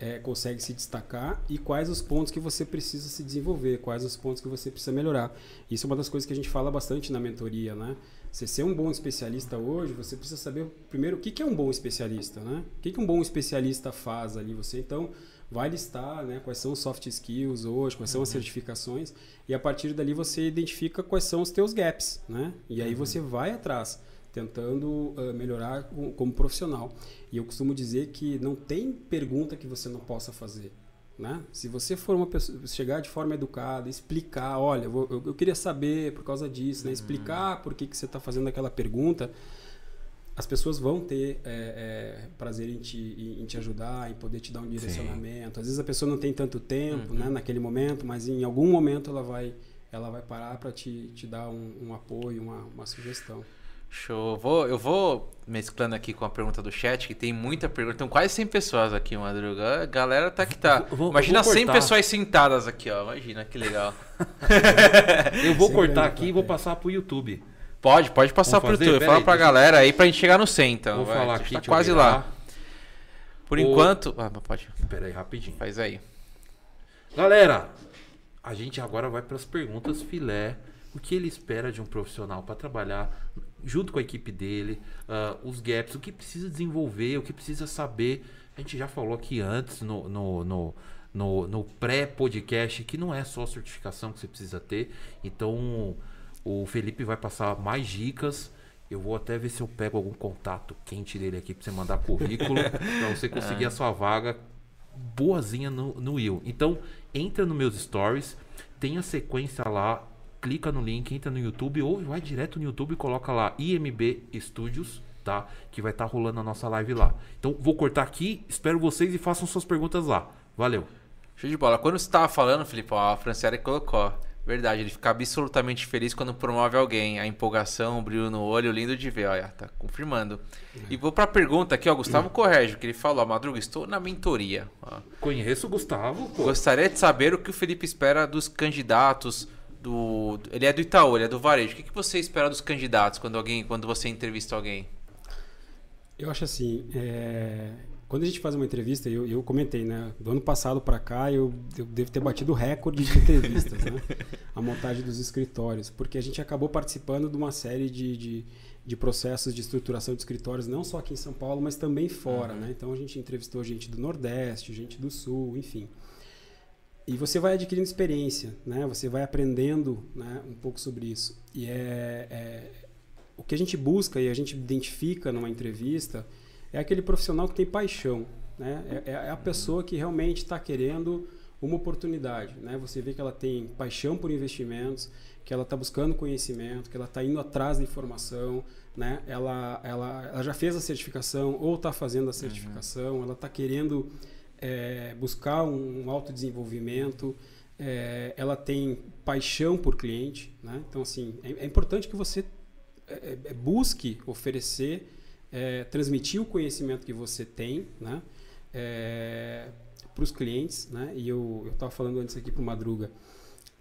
é, consegue se destacar e quais os pontos que você precisa se desenvolver, quais os pontos que você precisa melhorar. Isso é uma das coisas que a gente fala bastante na mentoria, né? Você ser um bom especialista hoje, você precisa saber primeiro o que, que é um bom especialista, né? O que, que um bom especialista faz ali você. Então, vai listar né, quais são os soft skills hoje, quais são as uhum. certificações, e a partir dali você identifica quais são os teus gaps, né? E aí uhum. você vai atrás, tentando uh, melhorar como, como profissional. E eu costumo dizer que não tem pergunta que você não possa fazer. Né? Se você for uma pessoa, chegar de forma educada, explicar, olha, eu, eu, eu queria saber por causa disso, né? explicar por que, que você está fazendo aquela pergunta, as pessoas vão ter é, é, prazer em te, em te ajudar, em poder te dar um direcionamento. Sim. Às vezes a pessoa não tem tanto tempo, uhum. né, naquele momento, mas em algum momento ela vai, ela vai parar para te, te dar um, um apoio, uma, uma sugestão. Show. Vou, eu vou mesclando aqui com a pergunta do chat, que tem muita pergunta. Tem quase 100 pessoas aqui, Madruga. A galera tá que tá. Vou, Imagina 100 pessoas sentadas aqui, ó. Imagina que legal. eu vou cortar aqui e vou passar pro YouTube. Pode, pode passar por tudo. Fala aí, pra galera aí pra gente chegar no 100, então. Vou vai. falar aqui, tá quase lá. Por o... enquanto... Ah, pode. Pera aí, rapidinho. Faz aí. Galera, a gente agora vai para as perguntas filé. O que ele espera de um profissional para trabalhar junto com a equipe dele, uh, os gaps, o que precisa desenvolver, o que precisa saber. A gente já falou aqui antes no, no, no, no, no pré-podcast que não é só certificação que você precisa ter. Então o Felipe vai passar mais dicas. Eu vou até ver se eu pego algum contato quente dele aqui para você mandar currículo, para você conseguir a sua vaga boazinha no, no Will. Então, entra nos meus stories, tem a sequência lá, clica no link, entra no YouTube ou vai direto no YouTube e coloca lá IMB Studios, tá? Que vai estar tá rolando a nossa live lá. Então, vou cortar aqui, espero vocês e façam suas perguntas lá. Valeu. Show de bola. Quando você estava falando, Felipe, ó, a Franciele colocou. Verdade, ele fica absolutamente feliz quando promove alguém. A empolgação, o brilho no olho, lindo de ver. Olha, tá confirmando. E vou pra pergunta aqui, ó. Gustavo hum. Correge, que ele falou: Madruga, estou na mentoria. Ó. Conheço o Gustavo. Pô. Gostaria de saber o que o Felipe espera dos candidatos. Do, ele é do Itaú, ele é do Varejo. O que, que você espera dos candidatos quando, alguém, quando você entrevista alguém? Eu acho assim, é, quando a gente faz uma entrevista, eu, eu comentei, né? Do ano passado para cá, eu, eu, devo ter batido o recorde de entrevistas, né? A montagem dos escritórios. Porque a gente acabou participando de uma série de, de, de, processos de estruturação de escritórios, não só aqui em São Paulo, mas também fora, uhum. né? Então a gente entrevistou gente do Nordeste, gente do Sul, enfim. E você vai adquirindo experiência, né? Você vai aprendendo né, um pouco sobre isso. E é, é o que a gente busca e a gente identifica numa entrevista é aquele profissional que tem paixão, né? É, é, é a pessoa que realmente está querendo uma oportunidade, né? Você vê que ela tem paixão por investimentos, que ela está buscando conhecimento, que ela está indo atrás da informação, né? Ela, ela, ela já fez a certificação ou está fazendo a certificação, uhum. ela está querendo é, buscar um, um autodesenvolvimento, é, ela tem paixão por cliente, né? Então assim é, é importante que você é, é, busque oferecer é, transmitir o conhecimento que você tem, né? É, para os clientes, né? E eu estava falando antes aqui para o Madruga.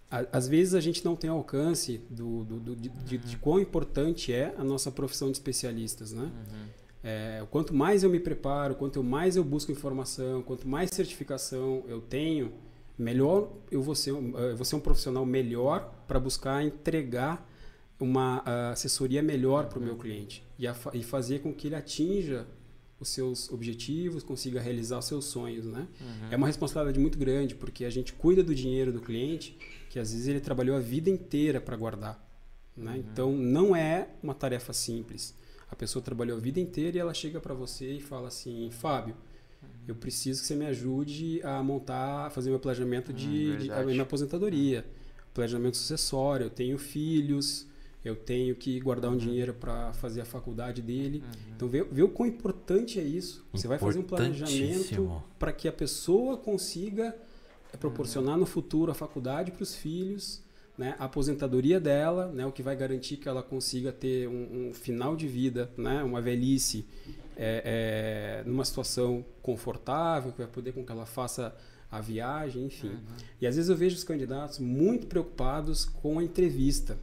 às vezes a gente não tem alcance do, do, do de, uhum. de, de, quão importante é a nossa profissão de especialistas, né? Uhum. É, quanto mais eu me preparo, quanto mais eu busco informação, quanto mais certificação eu tenho, melhor eu vou ser, eu vou ser um profissional melhor para buscar entregar uma assessoria melhor para o meu cliente e, a, e, fazer com que ele atinja os seus objetivos, consiga realizar os seus sonhos, né? Uhum. É uma responsabilidade muito grande porque a gente cuida do dinheiro do cliente que às vezes ele trabalhou a vida inteira para guardar, né? Uhum. Então não é uma tarefa simples. A pessoa trabalhou a vida inteira e ela chega para você e fala assim, Fábio, eu preciso que você me ajude a montar, a fazer meu planejamento de, hum, de a minha aposentadoria, planejamento sucessório. Eu tenho filhos, eu tenho que guardar um uhum. dinheiro para fazer a faculdade dele. Uhum. Então, vê, vê o quão importante é isso. Você vai fazer um planejamento para que a pessoa consiga proporcionar uhum. no futuro a faculdade para os filhos, né, a aposentadoria dela, né, o que vai garantir que ela consiga ter um, um final de vida, né, uma velhice é, é, numa situação confortável, que vai poder com que ela faça a viagem, enfim. Uhum. E às vezes eu vejo os candidatos muito preocupados com a entrevista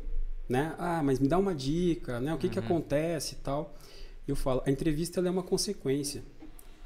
né? Ah, mas me dá uma dica, né? O que, uhum. que acontece e tal. Eu falo, a entrevista é uma consequência.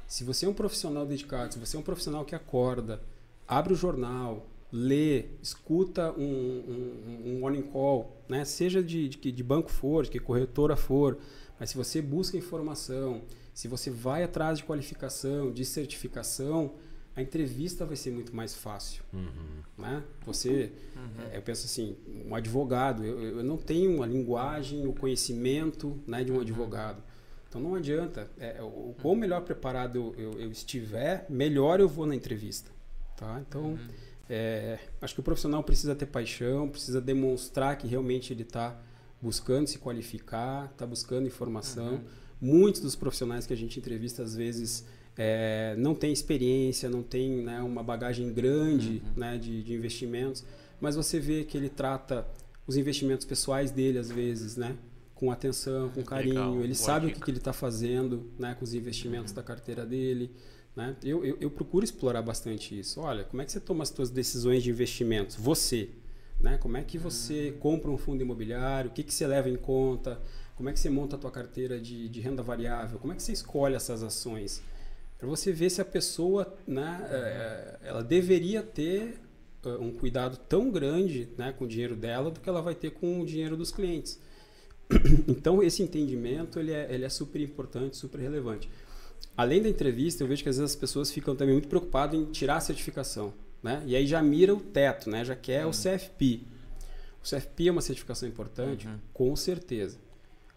Se você é um profissional dedicado, se você é um profissional que acorda, abre o jornal, lê, escuta um, um, um morning call, né? seja de, de, de banco for, de que corretora for, mas se você busca informação, se você vai atrás de qualificação, de certificação, a entrevista vai ser muito mais fácil. Uhum. Né? Você, uhum. é, eu penso assim, um advogado, eu, eu, não tenho a linguagem, o conhecimento né, de um uhum. advogado. Então não adianta. É, o quão melhor preparado eu, eu, eu, estiver, melhor eu vou na entrevista. Tá? Então, uhum. É, acho que o profissional precisa ter paixão, precisa demonstrar que realmente ele está buscando se qualificar, está buscando informação. Uhum. Muitos dos profissionais que a gente entrevista, às vezes, é, não tem experiência, não tem né, uma bagagem grande uhum. né, de, de, investimentos, mas você vê que ele trata os investimentos pessoais dele, às vezes, né, com atenção, com carinho, Legal. ele Boa sabe dica. o que, que ele está fazendo né, com os investimentos uhum. da carteira dele. Né? Eu, eu, eu, procuro explorar bastante isso. Olha, como é que você toma as suas decisões de investimentos? Você. Né? Como é que você uhum. compra um fundo imobiliário? O que, que você leva em conta? Como é que você monta a tua carteira de, de renda variável? Como é que você escolhe essas ações? para você ver se a pessoa, né, é, ela deveria ter uh, um cuidado tão grande né, com o dinheiro dela do que ela vai ter com o dinheiro dos clientes. Então, esse entendimento ele é, ele é super importante, super relevante. Além da entrevista, eu vejo que às vezes as pessoas ficam também muito preocupadas em tirar a certificação. Né? E aí já mira o teto, né? já quer uhum. o CFP. O CFP é uma certificação importante? Uhum. Com certeza.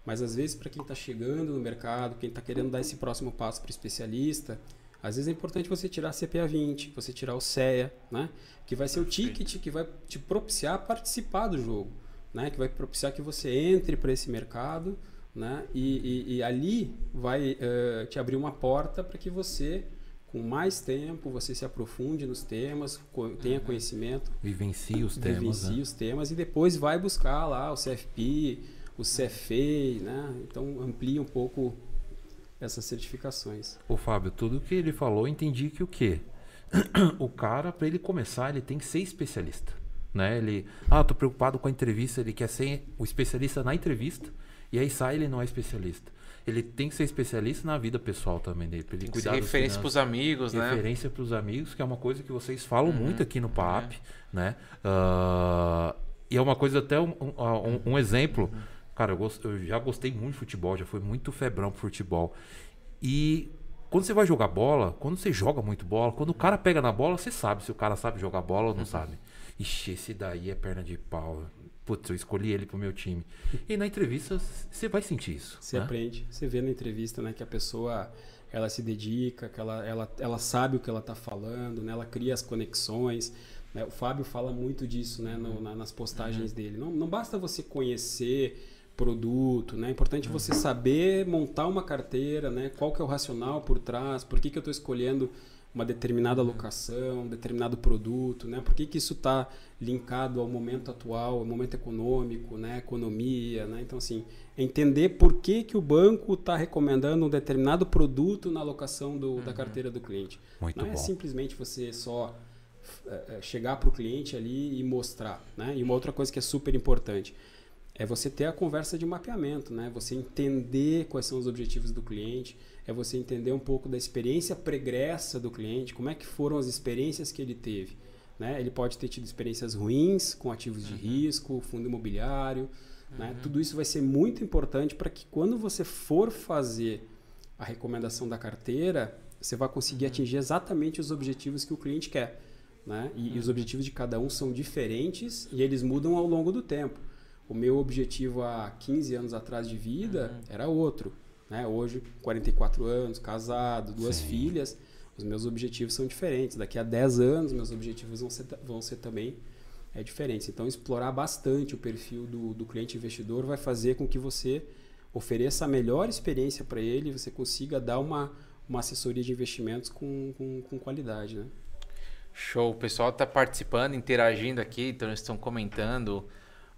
Mas às vezes, para quem está chegando no mercado, quem está querendo dar esse próximo passo para especialista, às vezes é importante você tirar a CPA 20, você tirar o CEA, né? que vai ser o ticket que vai te propiciar participar do jogo, né? que vai propiciar que você entre para esse mercado né? e, e, e ali vai uh, te abrir uma porta para que você com mais tempo você se aprofunde nos temas, tenha uhum. conhecimento, vivencie os temas, vivencie né? os temas e depois vai buscar lá o CFP, o CFA, né? Então amplia um pouco essas certificações. O Fábio, tudo que ele falou, entendi que o quê? o cara para ele começar, ele tem que ser especialista, né? Ele, ah, tô preocupado com a entrevista, ele quer ser o especialista na entrevista e aí sai ele não é especialista ele tem que ser especialista na vida pessoal também dele. Pra ele tem que cuidar ser referência para os amigos, referência né? Referência para os amigos, que é uma coisa que vocês falam uhum. muito aqui no PAP, é. né? Uh, e é uma coisa até um, um, um exemplo. Uhum. Cara, eu, gost, eu, já gostei muito de futebol, já fui muito febrão pro futebol. E quando você vai jogar bola, quando você joga muito bola, quando o cara pega na bola, você sabe se o cara sabe jogar bola ou não uhum. sabe. Ixi, esse daí é perna de pau putz, eu escolhi ele pro meu time. E na entrevista você vai sentir isso. Você né? aprende. Você vê na entrevista, né, que a pessoa ela se dedica, que ela, ela, ela sabe o que ela está falando, né? Ela cria as conexões. Né? O Fábio fala muito disso, né, no, na, nas postagens uhum. dele. Não, não basta você conhecer produto, né? É importante você uhum. saber montar uma carteira, né? Qual que é o racional por trás, por que, que eu estou escolhendo uma determinada locação, um determinado produto, né? Por que, que isso está linkado ao momento atual, ao momento econômico, né? Economia, né? Então, assim, entender por que, que o banco está recomendando um determinado produto na alocação do, uhum. da carteira do cliente. Muito Não é bom. é simplesmente você só é, chegar para o cliente ali e mostrar, né? E uma outra coisa que é super importante é você ter a conversa de mapeamento, né? Você entender quais são os objetivos do cliente, é você entender um pouco da experiência pregressa do cliente, como é que foram as experiências que ele teve. Né? Ele pode ter tido experiências ruins com ativos de uhum. risco, fundo imobiliário. Né? Uhum. Né? Tudo isso vai ser muito importante para que quando você for fazer a recomendação da carteira, você vai conseguir uhum. atingir exatamente os objetivos que o cliente quer. Né? E, e, os uhum. objetivos de cada um são diferentes e eles mudam ao longo do tempo. O meu objetivo há 15 anos atrás de vida uhum. era outro. Né? Hoje, 44 anos, casado, duas Sim. filhas, os meus objetivos são diferentes. Daqui a 10 anos, meus objetivos vão ser, vão ser também é, diferentes. Então, explorar bastante o perfil do, do cliente investidor vai fazer com que você ofereça a melhor experiência para ele e você consiga dar uma, uma assessoria de investimentos com, com, com qualidade. Né? Show. O pessoal está participando, interagindo aqui, então eles estão comentando.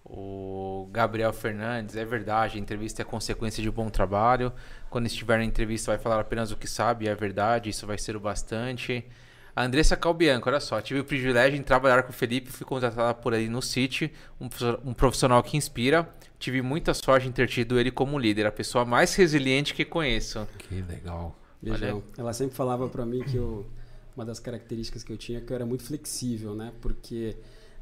O Gabriel Fernandes, é verdade, a entrevista é consequência de um bom trabalho. Quando estiver na entrevista, vai falar apenas o que sabe, é verdade, isso vai ser o bastante. A Andressa Calbianco, olha só, tive o privilégio de trabalhar com o Felipe, fui contratada por ele no City, um profissional que inspira. Tive muita sorte em ter tido ele como líder, a pessoa mais resiliente que conheço. Que legal. Beijão. Ela sempre falava para mim que eu, uma das características que eu tinha é que eu era muito flexível, né? Porque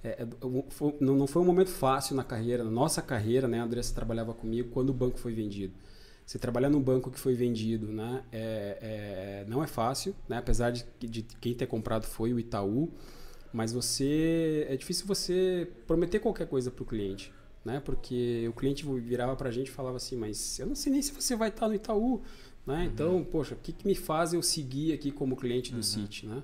é, é foi, não foi um momento fácil na carreira, na nossa carreira, né? A Andressa trabalhava comigo quando o banco foi vendido. Você trabalhar num banco que foi vendido, né? É, é, não é fácil, né? Apesar de, de quem ter comprado foi o Itaú, mas você é difícil você prometer qualquer coisa para o cliente, né? Porque o cliente virava para a gente e falava assim, mas eu não sei nem se você vai estar no Itaú, né? Uhum. Então, poxa, o que, que me faz eu seguir aqui como cliente do uhum. City, né?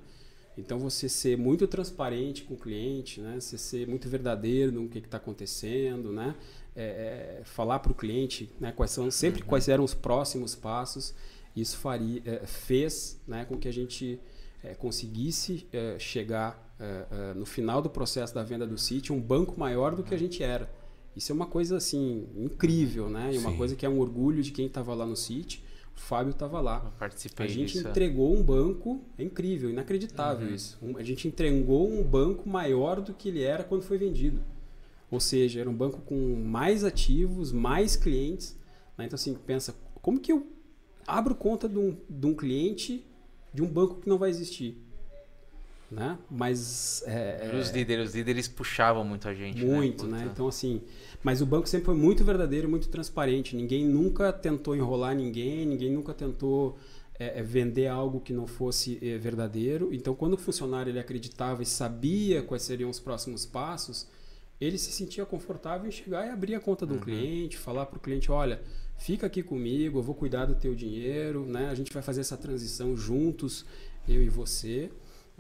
Então você ser muito transparente com o cliente, né? Você ser muito verdadeiro no que está acontecendo, né? É, é, falar para o cliente, né? Quais são sempre uhum. quais eram os próximos passos. Isso faria, é, fez, né? Com que a gente é, conseguisse é, chegar é, no final do processo da venda do sítio um banco maior do que a uhum. gente era. Isso é uma coisa assim incrível, né? E uma Sim. coisa que é um orgulho de quem estava lá no sítio o Fábio estava lá. Eu participei A gente disso. entregou um banco, é incrível, inacreditável uhum. isso. Um, a gente entregou um banco maior do que ele era quando foi vendido. Ou seja, era um banco com mais ativos, mais clientes. Né? Então, assim, pensa, como que eu abro conta de um, de um cliente de um banco que não vai existir? Né? Mas é, Os líderes, os líderes puxavam muito a gente. muito, né? né? Então assim, mas o banco sempre foi muito verdadeiro, muito transparente. Ninguém nunca tentou enrolar ninguém, ninguém nunca tentou é, é, vender algo que não fosse é, verdadeiro. Então, quando o funcionário ele acreditava e sabia quais seriam os próximos passos, ele se sentia confortável em chegar e abrir a conta de um cliente, falar para o cliente, olha, fica aqui comigo, eu vou cuidar do teu dinheiro, né? A gente vai fazer essa transição juntos, eu e você,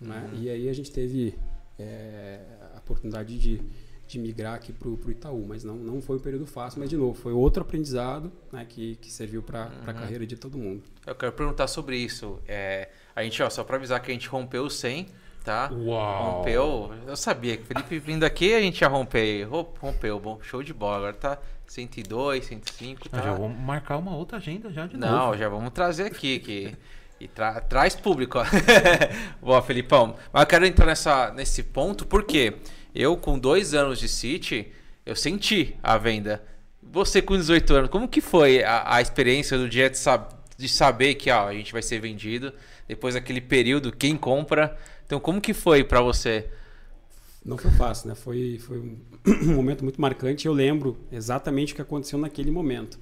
né? E aí a gente teve é, a oportunidade de, de migrar aqui para o Itaú, mas não, não foi um período fácil, mas de novo, foi outro aprendizado né, que, que serviu para a carreira de todo mundo. Eu quero perguntar sobre isso. É, a gente, ó, só para avisar que a gente rompeu o 100, tá? Uau. Rompeu. Eu sabia que o Felipe vindo aqui a gente ia romper. Ro- Rompeu, bom, show de bola. Agora tá 102, 105, tá? Ah, já vamos marcar uma outra agenda já de Não, novo. já vamos trazer aqui que e tra- traz público. Boa, Felipão. Mas eu quero entrar nessa, nesse ponto porque eu, com dois anos de City, eu senti a venda. Você com 18 anos, como que foi a, a experiência do dia de, sab- de saber que ó, a gente vai ser vendido? Depois daquele período, quem compra? Então, como que foi pra você? Não foi fácil, né? Foi, foi um momento muito marcante. Eu lembro exatamente o que aconteceu naquele momento.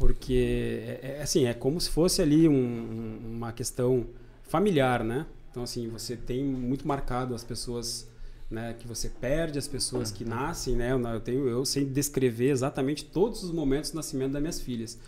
Porque, é, é assim, é como se fosse ali um- um- uma questão familiar, né? Então, assim, você tem muito marcado as pessoas né, que você perde, as pessoas que nascem, né? Eu, tenho, eu sei descrever exatamente todos os momentos do nascimento das minhas filhas.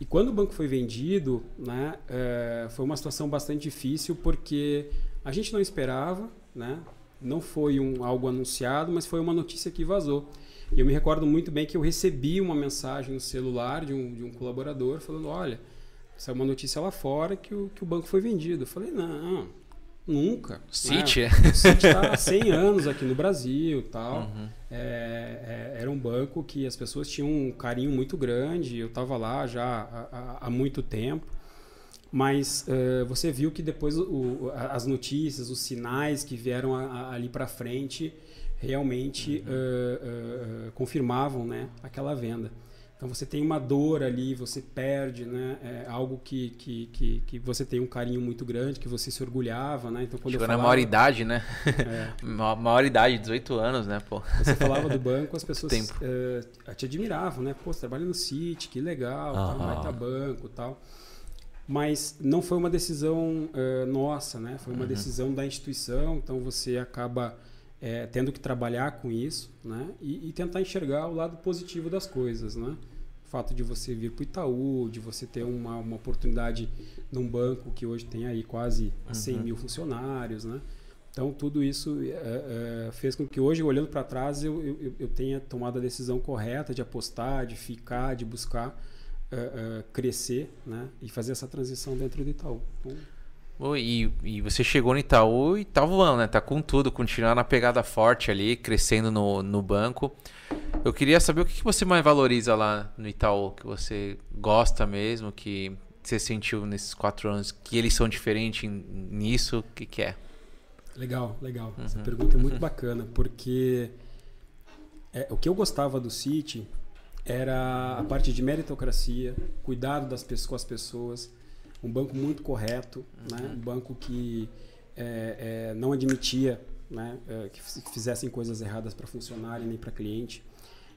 E quando o banco foi vendido, né, eh, foi uma situação bastante difícil porque a gente não esperava, né? Não foi um, algo anunciado, mas foi uma notícia que vazou. E eu me recordo muito bem que eu recebi uma mensagem no celular de um, de um colaborador falando: olha, saiu uma notícia lá fora que o, que o banco foi vendido. Eu falei: não, nunca. City, né? é? O City está há 100 anos aqui no Brasil tal. É, é, era um banco que as pessoas tinham um carinho muito grande. Eu estava lá já há, há- há muito tempo. Mas eh, você viu que depois o- as notícias, os sinais que vieram a- a- ali para frente realmente eh, eh, confirmavam né, aquela venda. Então você tem uma dor ali, você perde né, é algo que, que, que, que você tem um carinho muito grande, que você se orgulhava. Né? Então, quando Chegou eu na falava, maioridade, né? É. Ma- Maioridade, 18 anos, né, pô? Você falava do banco, as pessoas eh, te admiravam, né? Pô, você trabalha no City, que legal, tal, Aham. vai tá banco tal. Mas não foi uma decisão eh, nossa, né? Foi uma decisão da instituição, então você acaba eh, tendo que trabalhar com isso, né? E, e tentar enxergar o lado positivo das coisas, né? O fato de você vir para o Itaú, de você ter uma, uma oportunidade num banco que hoje tem aí quase 100 mil funcionários, né? Então, tudo isso eh, eh, fez com que hoje, olhando para trás, eu, eu, eu tenha tomado a decisão correta de apostar, de ficar, de buscar eh, eh, crescer né? e fazer essa transição dentro do Itaú. Então, E, e você chegou no Itaú e tá voando, né? Tá com tudo, continuando na pegada forte ali, crescendo no, no banco. Eu queria saber o que você mais valoriza lá no Itaú, que você gosta mesmo, que você sentiu nesses quatro anos, que eles são diferentes nisso, o que, que é? legal, legal. Essa pergunta é muito bacana, porque é, o que eu gostava do City era a parte de meritocracia, cuidado das pessoas, com as pessoas, um banco muito correto, né? um banco que é, é, não admitia né? é, que fizessem coisas erradas para funcionário nem para cliente.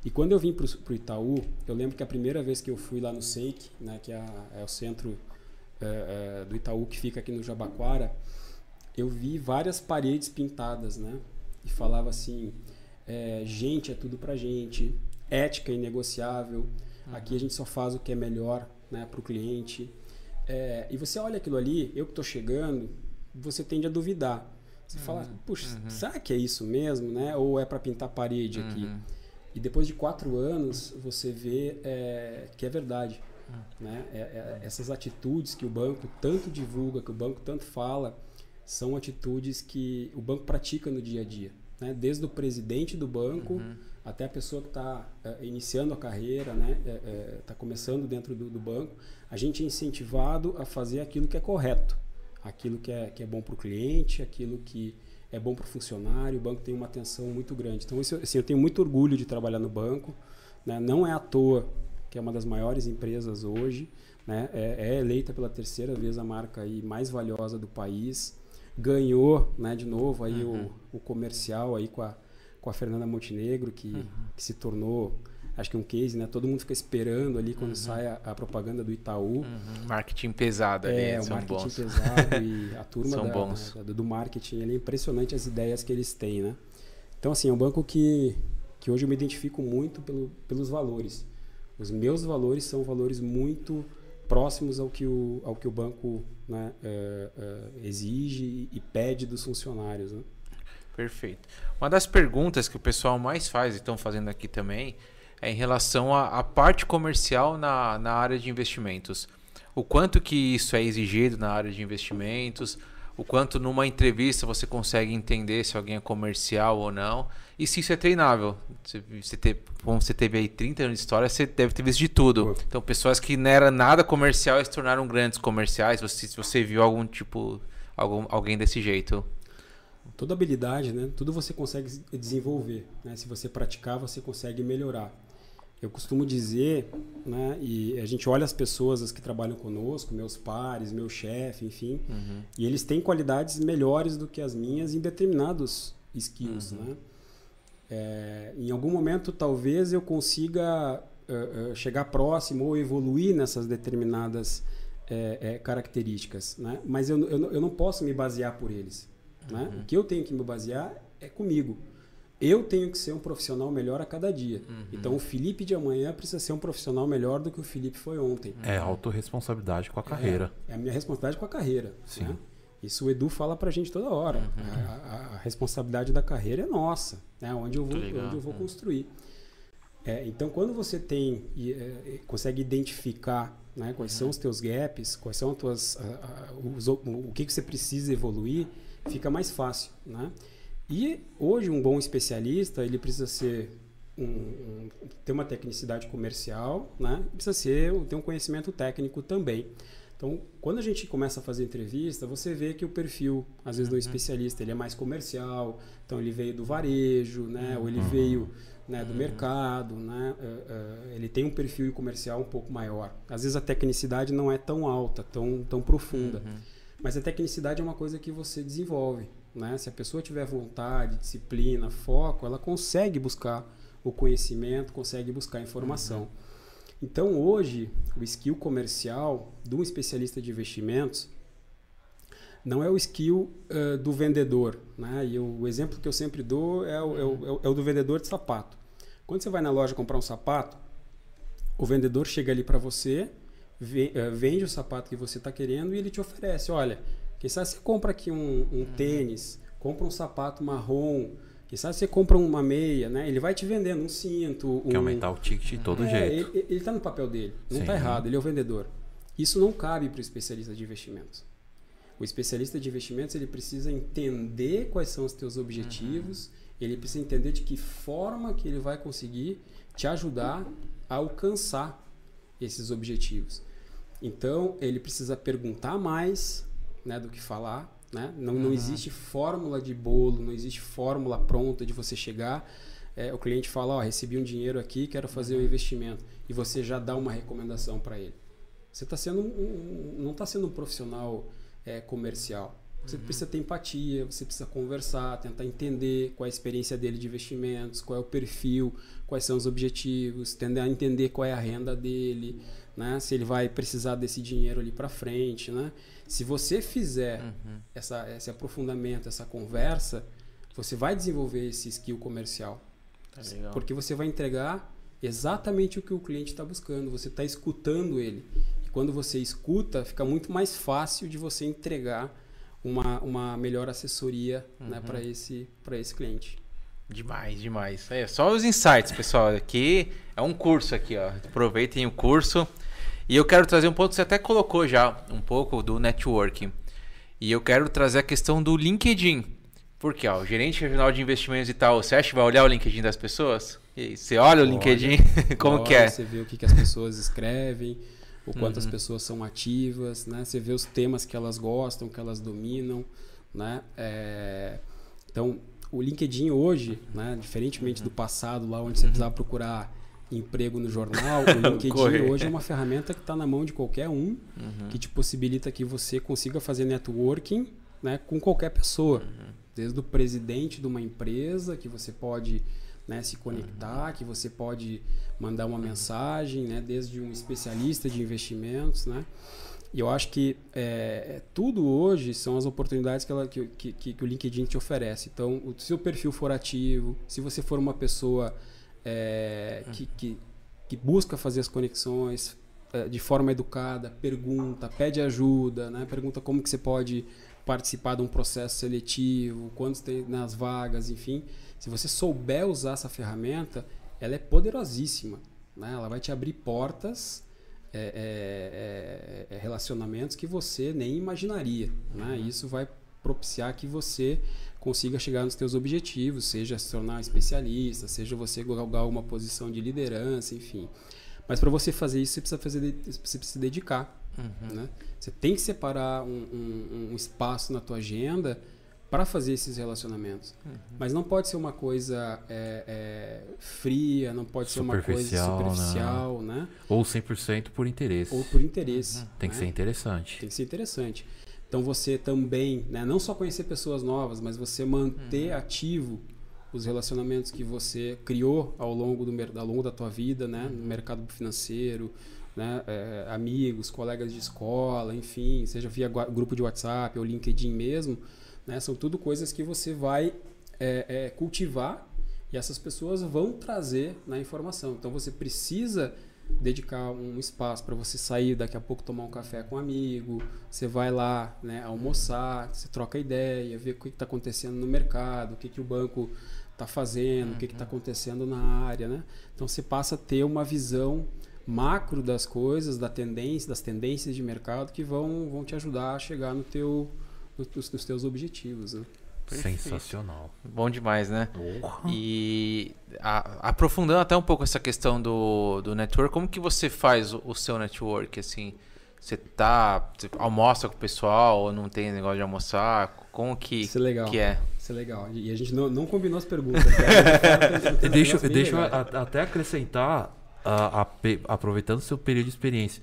E quando eu vim para o Itaú, eu lembro que a primeira vez que eu fui lá no SEIC, né, que é, a- é o centro é, é, do Itaú que fica aqui no Jabaquara, eu vi várias paredes pintadas, né? E falava assim: é, gente é tudo pra gente, ética é inegociável, aqui a gente só faz o que é melhor né, para o cliente. É, e você olha aquilo ali, eu que estou chegando, você tende a duvidar. Você fala, puxa, será que é isso mesmo, né? Ou é para pintar parede aqui? E depois de quatro anos, você vê é, que é verdade. Né? É- é- essas atitudes que o banco tanto divulga, que o banco tanto fala, são atitudes que o banco pratica no dia a dia. Né? Desde o presidente do banco até a pessoa que está iniciando a carreira, está né? é, é, tá começando dentro do, do banco, a gente é incentivado a fazer aquilo que é correto, aquilo que é, que é bom para o cliente, aquilo que é bom para o funcionário. O banco tem uma atenção muito grande. Então, isso, assim, eu tenho muito orgulho de trabalhar no banco. Né? Não é à toa que é uma das maiores empresas hoje. Né? É, é eleita pela terceira vez a marca aí mais valiosa do país. ganhou, né, de novo aí uhum. o, o comercial aí com a, com a Fernanda Montenegro, que, uhum. que se tornou acho que um case, né? Todo mundo fica esperando ali quando uhum. sai a, a, propaganda do Itaú. Uhum. Marketing pesado ali, é, o são marketing bons. pesado e a turma são da, bons. Da, do marketing, é impressionante as ideias que eles têm, né? Então, assim, é um banco que, que hoje eu me identifico muito pelo, pelos valores. Os meus valores são valores muito próximos ao que o, ao que o banco né, é, é, exige e pede dos funcionários. Né? Perfeito. Uma das perguntas que o pessoal mais faz, e estão fazendo aqui também, é em relação à, parte comercial na, na área de investimentos. O quanto que isso é exigido na área de investimentos, o quanto numa entrevista você consegue entender se alguém é comercial ou não, e se isso é treinável. Você, você teve, como você teve aí 30 anos de história, você deve ter visto de tudo. Então, pessoas que não eram nada comercial se tornaram grandes comerciais. Você, se você viu algum tipo, algum, alguém desse jeito. Toda habilidade, né? Tudo você consegue desenvolver. Né? Se você praticar, você consegue melhorar. Eu costumo dizer, né, e a gente olha as pessoas as que trabalham conosco, meus pares, meu chefe, enfim, uhum. e eles têm qualidades melhores do que as minhas em determinados skills, uhum. né? É, em algum momento, talvez eu consiga uh, uh, chegar próximo ou evoluir nessas determinadas é, características, né? Mas eu, eu, eu, não posso me basear por eles, né? uhum. né? O que eu tenho que me basear é comigo eu tenho que ser um profissional melhor a cada dia. Uhum. Então o Felipe de amanhã precisa ser um profissional melhor do que o Felipe foi ontem. É autorresponsabilidade com a carreira. É, é a minha responsabilidade com a carreira. Sim. Né? Isso o Edu fala pra gente toda hora. Uhum. A, a, a, responsabilidade da carreira é nossa, né? onde eu vou, onde eu vou uhum. construir. É, então, quando você tem e é, consegue identificar né, quais uhum. são os teus gaps, quais são as tuas, os, o que, que você precisa evoluir, fica mais fácil. Né? E hoje um bom especialista ele precisa ser um, um, ter uma tecnicidade comercial, né? Precisa ser ter um conhecimento técnico também. Então, quando a gente começa a fazer entrevista, você vê que o perfil, às vezes, do uhum. especialista, ele é mais comercial, então ele veio do varejo, né? Ou ele uhum. veio né, do uhum. mercado, né? Uh, uh, ele tem um perfil comercial um pouco maior. Às vezes a tecnicidade não é tão alta, tão, tão profunda. Uhum. Mas a tecnicidade é uma coisa que você desenvolve. Né? Se a pessoa tiver vontade, disciplina, foco, ela consegue buscar o conhecimento, consegue buscar informação. Uhum. Então, hoje, o skill comercial de um especialista de investimentos não é o skill uh, do vendedor. Né? E o, o, exemplo que eu sempre dou é o, é, o, é o, do vendedor de sapato. Quando você vai na loja comprar um sapato, o vendedor chega ali para você, vende o sapato que você está querendo e ele te oferece: olha, quem sabe você compra aqui um, um uhum. tênis, compra um sapato marrom, quem sabe você compra uma meia, né? Ele vai te vendendo um cinto. Um... Quer aumentar o ticket de todo é, jeito. Ele está no papel dele, não está errado, ele é o vendedor. Isso não cabe para o especialista de investimentos. O especialista de investimentos ele precisa entender quais são os teus objetivos, uhum. ele precisa entender de que forma que ele vai conseguir te ajudar a alcançar esses objetivos. Então ele precisa perguntar mais, né, do que falar. Né? Não, uhum. não existe fórmula de bolo, não existe fórmula pronta de você chegar. É, o cliente fala, ó, recebi um dinheiro aqui, quero fazer um uhum. investimento. E você já dá uma recomendação para ele. Você está sendo um, um, não está sendo um profissional é, comercial. Você uhum. precisa ter empatia, você precisa conversar, tentar entender qual é a experiência dele de investimentos, qual é o perfil, quais são os objetivos, tentar entender qual é a renda dele, né? se ele vai precisar desse dinheiro ali para frente. Né? Se você fizer uhum. essa, esse aprofundamento, essa conversa, você vai desenvolver esse skill comercial. Tá porque você vai entregar exatamente o que o cliente está buscando. Você está escutando ele. E quando você escuta, fica muito mais fácil de você entregar uma, uma melhor assessoria né, uhum. né, para esse, esse cliente. Demais, demais. É só os insights, pessoal. Aqui é um curso aqui, ó. Aproveitem o curso. E eu quero trazer um ponto que você até colocou já, um pouco do networking. E eu quero trazer a questão do LinkedIn. Porque ó, o gerente regional de investimentos e tal, você acha que vai olhar o LinkedIn das pessoas? E você olha o LinkedIn, como olha, que é? Você vê o que, que as pessoas escrevem, o quanto uhum. as pessoas são ativas, né? Você vê os temas que elas gostam, que elas dominam, né? É... Então, o LinkedIn hoje, né, diferentemente uhum. do passado, lá onde você precisava procurar emprego no jornal, o LinkedIn hoje é uma ferramenta que está na mão de qualquer um, uhum. que te possibilita que você consiga fazer networking né, com qualquer pessoa. Desde o presidente de uma empresa, que você pode né, se conectar, que você pode mandar uma mensagem, né, desde um especialista de investimentos. Né? E eu acho que é, tudo hoje são as oportunidades que, ela, que, que, que, o LinkedIn te oferece. Então, o seu perfil for ativo, se você for uma pessoa é, que, que, que busca fazer as conexões, é, de forma educada, pergunta, pede ajuda, né? pergunta como que você pode participar de um processo seletivo, quantos tem nas vagas, enfim. Se você souber usar essa ferramenta, ela é poderosíssima. Né? Ela vai te abrir portas, é, é, é, relacionamentos que você nem imaginaria. Né? Uhum. Isso vai propiciar que você consiga chegar nos seus objetivos, seja se tornar especialista, seja você galgar uma posição de liderança, enfim. Mas para você fazer isso, você precisa, fazer, você precisa se dedicar. Uhum. Né? Você tem que separar um, um, um espaço na tua agenda para fazer esses relacionamentos. Uhum. Mas não pode ser uma coisa é, é, fria, não pode ser uma coisa superficial, né? né? Ou 100% por interesse. Ou por interesse. Uhum. Tem que né? ser interessante. Tem que ser interessante. Então você também, né, não só conhecer pessoas novas, mas você manter uhum. ativo os relacionamentos que você criou ao longo, do, ao longo da tua vida, né? No mercado financeiro, né? É, amigos, colegas de escola, enfim, seja via grupo de WhatsApp ou LinkedIn mesmo, né? São tudo coisas que você vai é, é, cultivar e essas pessoas vão trazer na informação. Então você precisa dedicar um espaço para você sair daqui a pouco tomar um café com um amigo, você vai lá né, almoçar, você troca ideia, vê o que está acontecendo no mercado, o que, que o banco está fazendo, uhum. o que está acontecendo na área, né? Então você passa a ter uma visão macro das coisas, da tendência, das tendências de mercado que vão, vão te ajudar a chegar no teu, nos, nos teus objetivos, né? Sensacional. Bom demais, né? E a, aprofundando até um pouco essa questão do, do network, como que você faz o, o seu network, assim? Você tá. Você almoça com o pessoal ou não tem negócio de almoçar? Como que, Isso é legal. que é? Isso é legal. E a gente não, não combinou as perguntas. deixa deixa eu até acrescentar, a, a, aproveitando seu período de experiência.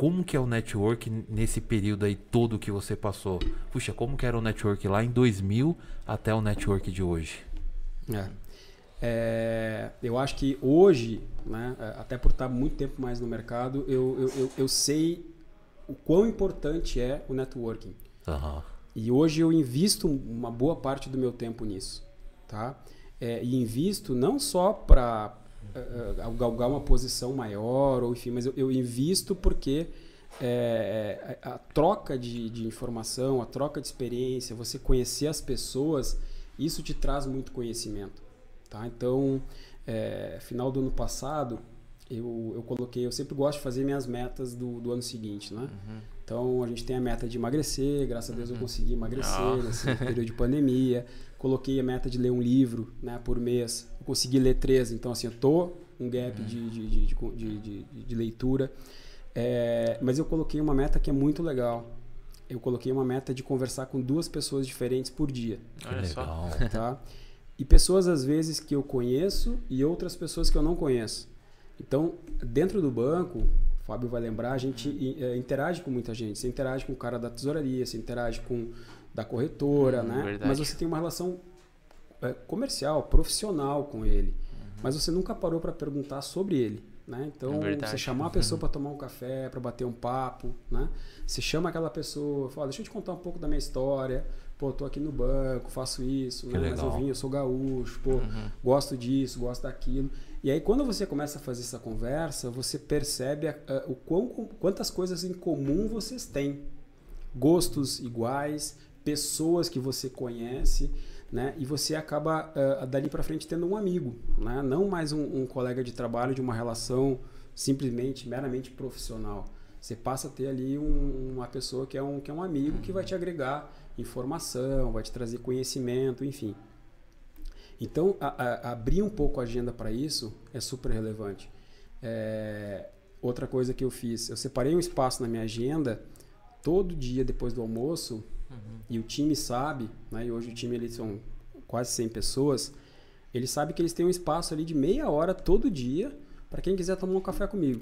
Como que é o network nesse período aí todo que você passou? Puxa, como que era o network lá em 2000 até o network de hoje? É. É, eu acho que hoje, né, até por estar muito tempo mais no mercado, eu, eu, eu, eu sei o quão importante é o networking. Uhum. E hoje eu invisto uma boa parte do meu tempo nisso, tá? É, e invisto não só para uh, galgar uma posição maior, ou enfim, mas eu, eu invisto porque é, a, a, troca de, de informação, a troca de experiência, você conhecer as pessoas, isso te traz muito conhecimento, tá? Então, é, final do ano passado, eu, eu coloquei, eu sempre gosto de fazer minhas metas do, do ano seguinte, né? Uhum. Então a gente tem a meta de emagrecer, graças a Deus eu uhum. consegui emagrecer oh. nesse período de pandemia. Coloquei a meta de ler um livro né, por mês, eu consegui ler três, então assim, eu tô um gap uhum. de, de, de, de, de, leitura. É, mas eu coloquei uma meta que é muito legal. Eu coloquei uma meta de conversar com duas pessoas diferentes por dia. Olha só. Tá? E pessoas às vezes que eu conheço e outras pessoas que eu não conheço. Então, dentro do banco, Fábio vai lembrar, a gente é, interage com muita gente. Você interage com o cara da tesouraria, você interage com da corretora, hum, né? Verdade. Mas você tem uma relação é, comercial, profissional com ele. Uhum. Mas você nunca parou para perguntar sobre ele. Né? Então, é você chamar a pessoa para tomar um café, para bater um papo, né? Você chama aquela pessoa, fala, deixa eu te contar um pouco da minha história. Pô, tô aqui no banco, faço isso, né? mas eu vim, eu sou gaúcho, pô, uhum. gosto disso, gosto daquilo. E aí, quando você começa a fazer essa conversa, você percebe a, a, o quão, quantas coisas em comum vocês têm. Gostos iguais, pessoas que você conhece, né? E você acaba, uh, dali para frente, tendo um amigo, né? Não mais um, um, colega de trabalho de uma relação simplesmente, meramente profissional. Você passa a ter ali um, uma pessoa que é um, que é um amigo que vai te agregar informação, vai te trazer conhecimento, enfim. Então, a, a, abrir um pouco a agenda para isso é super relevante. É, outra coisa que eu fiz, eu separei um espaço na minha agenda todo dia depois do almoço uhum. e o time sabe, né, e hoje o time eles são quase 100 pessoas, eles sabem que eles têm um espaço ali de meia hora todo dia para quem quiser tomar um café comigo.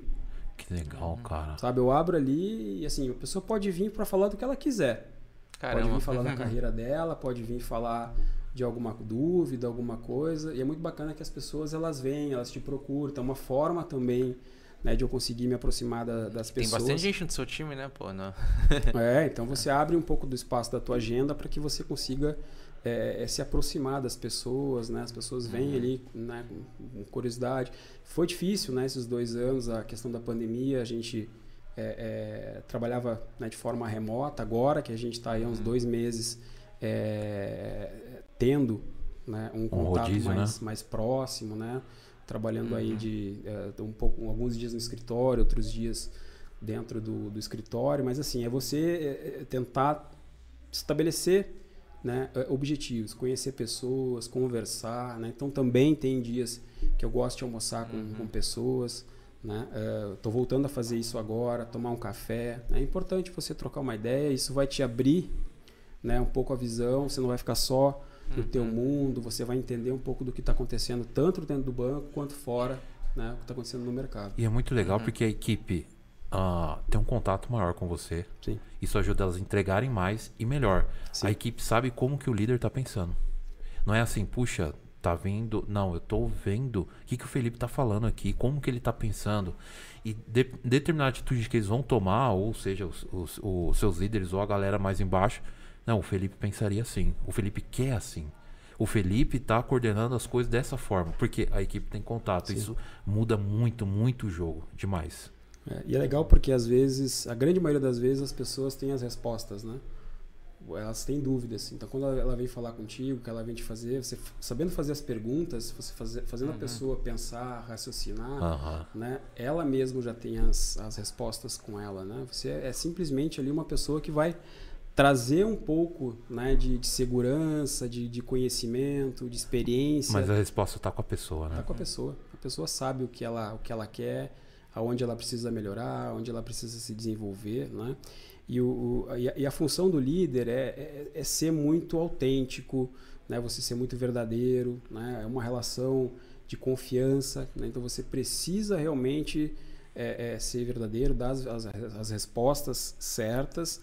Que legal, cara. Sabe, eu abro ali e assim, a pessoa pode vir para falar do que ela quiser. Caramba. Pode vir falar da carreira dela, pode vir falar de alguma dúvida, alguma coisa. E é muito bacana que as pessoas elas vêm, elas te procuram. Então, é uma forma também né, de eu conseguir me aproximar da, das Tem pessoas. bastante gente no seu time, né, pô? Não. É, então você abre um pouco do espaço da tua agenda para que você consiga é, é, se aproximar das pessoas, né? As pessoas vêm ali né, com, curiosidade. Foi difícil, né? Esses dois anos, a questão da pandemia, a gente é, é, trabalhava né, de forma remota. Agora que a gente está aí há uns dois meses é, tendo né, um contato rodízio, mais, mais próximo, né? Trabalhando aí de é, um pouco, alguns dias no escritório, outros dias dentro do, do escritório, mas assim, é você é, é, tentar estabelecer né, objetivos, conhecer pessoas, conversar. Né? Então também tem dias que eu gosto de almoçar com, com pessoas. Né? Estou voltando a fazer isso agora, tomar um café. É importante você trocar uma ideia, isso vai te abrir né, um pouco a visão, você não vai ficar só no teu mundo, você vai entender um pouco do que está acontecendo tanto dentro do banco quanto fora, né, o que está acontecendo no mercado. E é muito legal porque a equipe ah, tem um contato maior com você. Sim. Isso ajuda elas a entregarem mais e melhor. Sim. A equipe sabe como que o líder tá pensando. Não é assim, puxa, tá vindo. Não, eu tô vendo o que, que o Felipe tá falando aqui, como que ele tá pensando. E de, determinada atitude que eles vão tomar, ou seja, os, os- os seus líderes ou a galera mais embaixo. Não, o Felipe pensaria assim. O Felipe quer assim. O Felipe tá coordenando as coisas dessa forma. Porque a equipe tem contato. Isso muda muito, muito o jogo. Demais. É, e é legal porque às vezes, a grande maioria das vezes, as pessoas têm as respostas, né? Elas têm dúvidas. Então, quando ela, vem falar contigo, que ela vem te fazer, você sabendo fazer as perguntas, você fazer, fazendo a pessoa pensar, raciocinar, Aham. né? Ela mesmo já tem as, as respostas com ela, né? Você é, simplesmente ali uma pessoa que vai trazer um pouco né, de, de segurança, de, de conhecimento, de experiência. Mas a resposta tá com a pessoa, né? com a pessoa. A pessoa sabe o que ela, o que ela quer, aonde ela precisa melhorar, onde ela precisa se desenvolver, né? E, o, o- e, a, e a função do líder é, é, é ser muito autêntico, né? Você ser muito verdadeiro, né? É uma relação de confiança, né? Então você precisa realmente é, é, ser verdadeiro, dar as, as, as respostas certas.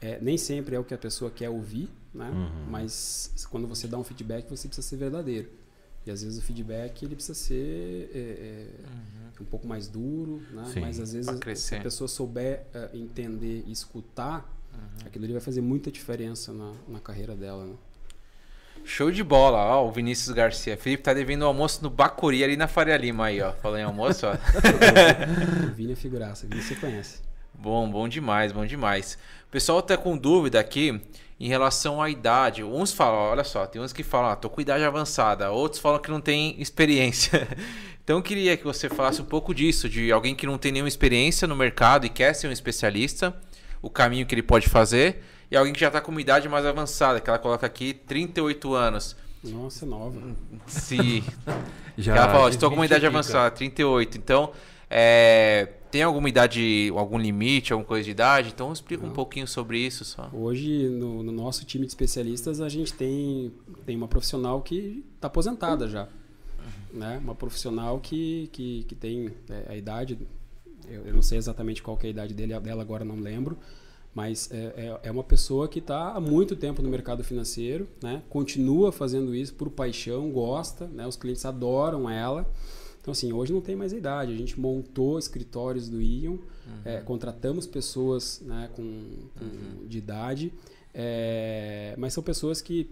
É, nem sempre é o que a pessoa quer ouvir, né? Mas quando você dá um feedback, você precisa ser verdadeiro. E às vezes o feedback ele precisa ser é, é, um pouco mais duro, né? Sim, Mas às vezes se a pessoa souber é, entender e escutar, aquilo ali vai fazer muita diferença na, na carreira dela, né? Show de bola, ó, o Vinícius Garcia. Felipe tá devendo um almoço no Bacuri ali na Faria Lima aí, ó. Falando em almoço, ó. O Vini é figuraça, o Vini você conhece. Bom, bom demais, bom demais. O pessoal tá com dúvida aqui em relação à idade. Uns falam, olha só, tem uns que falam, ah, tô com idade avançada. Outros falam que não tem experiência. Então eu queria que você falasse um pouco disso, de alguém que não tem nenhuma experiência no mercado e quer ser um especialista, o caminho que ele pode fazer, e alguém que já tá com uma idade mais avançada, que ela coloca aqui 38 anos. Nossa, é nova. Se Já ela fala, estou com uma idade avançada, 38. Então, é, tem alguma idade, algum limite, alguma coisa de idade? Então, explica um Não. pouquinho sobre isso só. Hoje, no, no nosso time de especialistas, a gente tem, tem uma profissional que está aposentada já. Né? Uma profissional que, que, que tem é, a idade, eu, eu não sei exatamente qual é a idade dele, dela agora não lembro, mas é, é, é uma pessoa que está há muito tempo no mercado financeiro, né? continua fazendo isso por paixão, gosta, né? os clientes adoram ela. Então, assim, hoje não tem mais idade. A gente montou escritórios do Ion, é, contratamos pessoas né, com, com- de idade, é, mas são pessoas que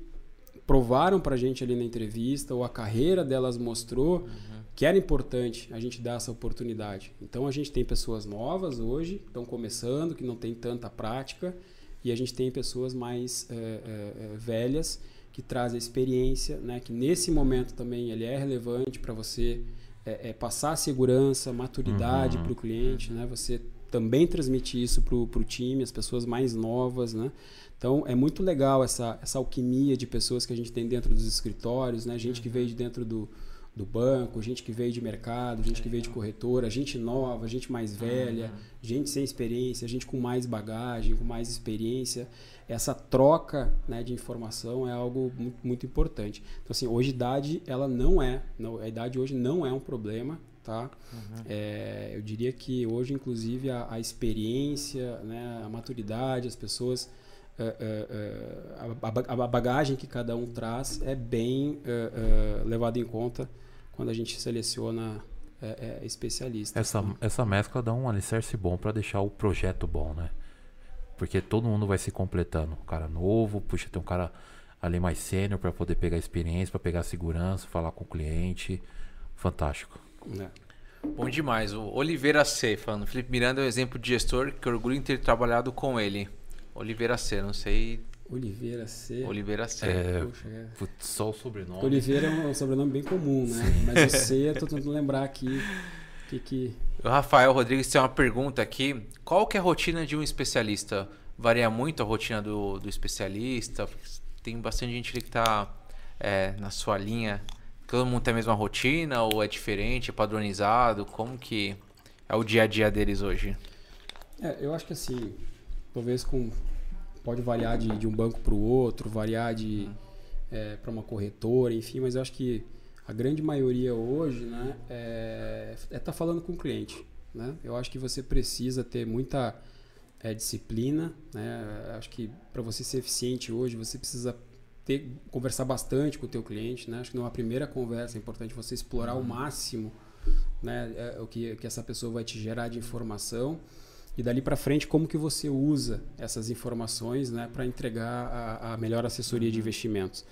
provaram para a gente ali na entrevista, ou a carreira delas mostrou que era importante a gente dar essa oportunidade. Então, a gente tem pessoas novas hoje, que estão começando, que não tem tanta prática, e a gente tem pessoas mais é, é, é, velhas que trazem experiência, né, que nesse momento também ele é relevante para você é, é, passar segurança, maturidade para o cliente, né? Você também transmitir isso para o time, as pessoas mais novas, né? Então é muito legal essa, essa alquimia de pessoas que a gente tem dentro dos escritórios, né? Gente que veio de dentro do, do banco, gente que veio de mercado, gente que veio de corretora, gente nova, gente mais velha, gente sem experiência, gente com mais bagagem, com mais experiência. Essa troca né, de informação é algo muito, muito importante. Então, assim, hoje idade, ela não é, não, a idade hoje não é um problema, tá? É, eu diria que hoje, inclusive, a, a experiência, né, a maturidade, as pessoas a, a, bagagem que cada um traz é bem levada em conta quando a gente seleciona é, é especialista. Essa, essa mescla dá um alicerce bom para deixar o projeto bom, né? Porque todo mundo vai se completando. Um cara novo, puxa, tem um cara ali mais sênior para poder pegar experiência, para pegar segurança, falar com o cliente. Fantástico. É. Bom demais. O Oliveira C, falando. Felipe Miranda é um exemplo de gestor que orgulho em ter trabalhado com ele. Oliveira C, não sei Oliveira C. Oliveira C. É, Poxa, é. Só o sobrenome. Oliveira é um sobrenome bem comum, né? Sim. Mas o C, eu tô tentando lembrar aqui que, que... O Rafael Rodrigues tem uma pergunta aqui. Qual que é a rotina de um especialista? Varia muito a rotina do, do especialista? Tem bastante gente que está é, na sua linha. Todo mundo tem a mesma rotina ou é diferente, é padronizado? Como que é o dia a dia deles hoje? É, eu acho que assim, talvez com pode variar de, de um banco para o outro, variar de é, para uma corretora, enfim, mas eu acho que a grande maioria hoje né, é estar é tá falando com o cliente. Né? Eu acho que você precisa ter muita é, disciplina. Né? Acho que para você ser eficiente hoje, você precisa ter, conversar bastante com o teu cliente. Né? Acho que numa primeira conversa é importante você explorar uhum. ao máximo né, é, o que, que essa pessoa vai te gerar de informação e dali para frente como que você usa essas informações né, para entregar a, a, melhor assessoria de uhum. investimentos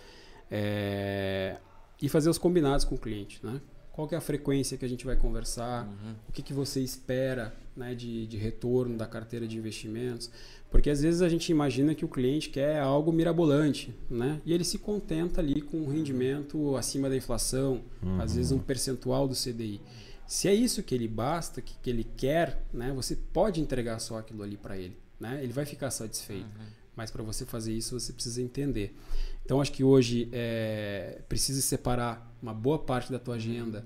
é, e fazer os combinados com o cliente né? qual que é a frequência que a gente vai conversar uhum. o que, que você espera né, de, de retorno da carteira de investimentos porque às vezes a gente imagina que o cliente quer algo mirabolante né? e ele se contenta ali com um rendimento acima da inflação uhum. às vezes um percentual do CDI se é isso que ele basta, que, que ele quer, né, você pode entregar só aquilo ali para ele. Né? Ele vai ficar satisfeito. Uhum. Mas para você fazer isso, você precisa entender. Então, acho que hoje é, precisa separar uma boa parte da tua agenda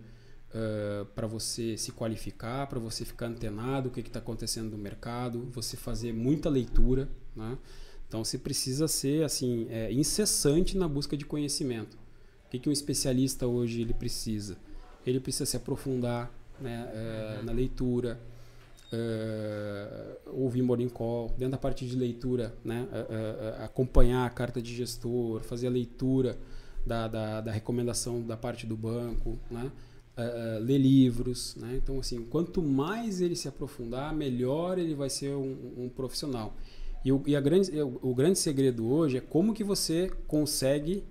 uh, para você se qualificar, para você ficar antenado o que está acontecendo no mercado, você fazer muita leitura. Né? Então, você precisa ser assim é, incessante na busca de conhecimento. O que, que um especialista hoje ele precisa? Ele precisa se aprofundar né, é, na leitura, é, ouvir morning call, dentro da parte de leitura, né, é, acompanhar a carta de gestor, fazer a leitura da, da, da recomendação da parte do banco, né, ler livros. Né, então, assim, quanto mais ele se aprofundar, melhor ele vai ser um, um profissional. E, o, e a grande, o, o grande segredo hoje é como que você consegue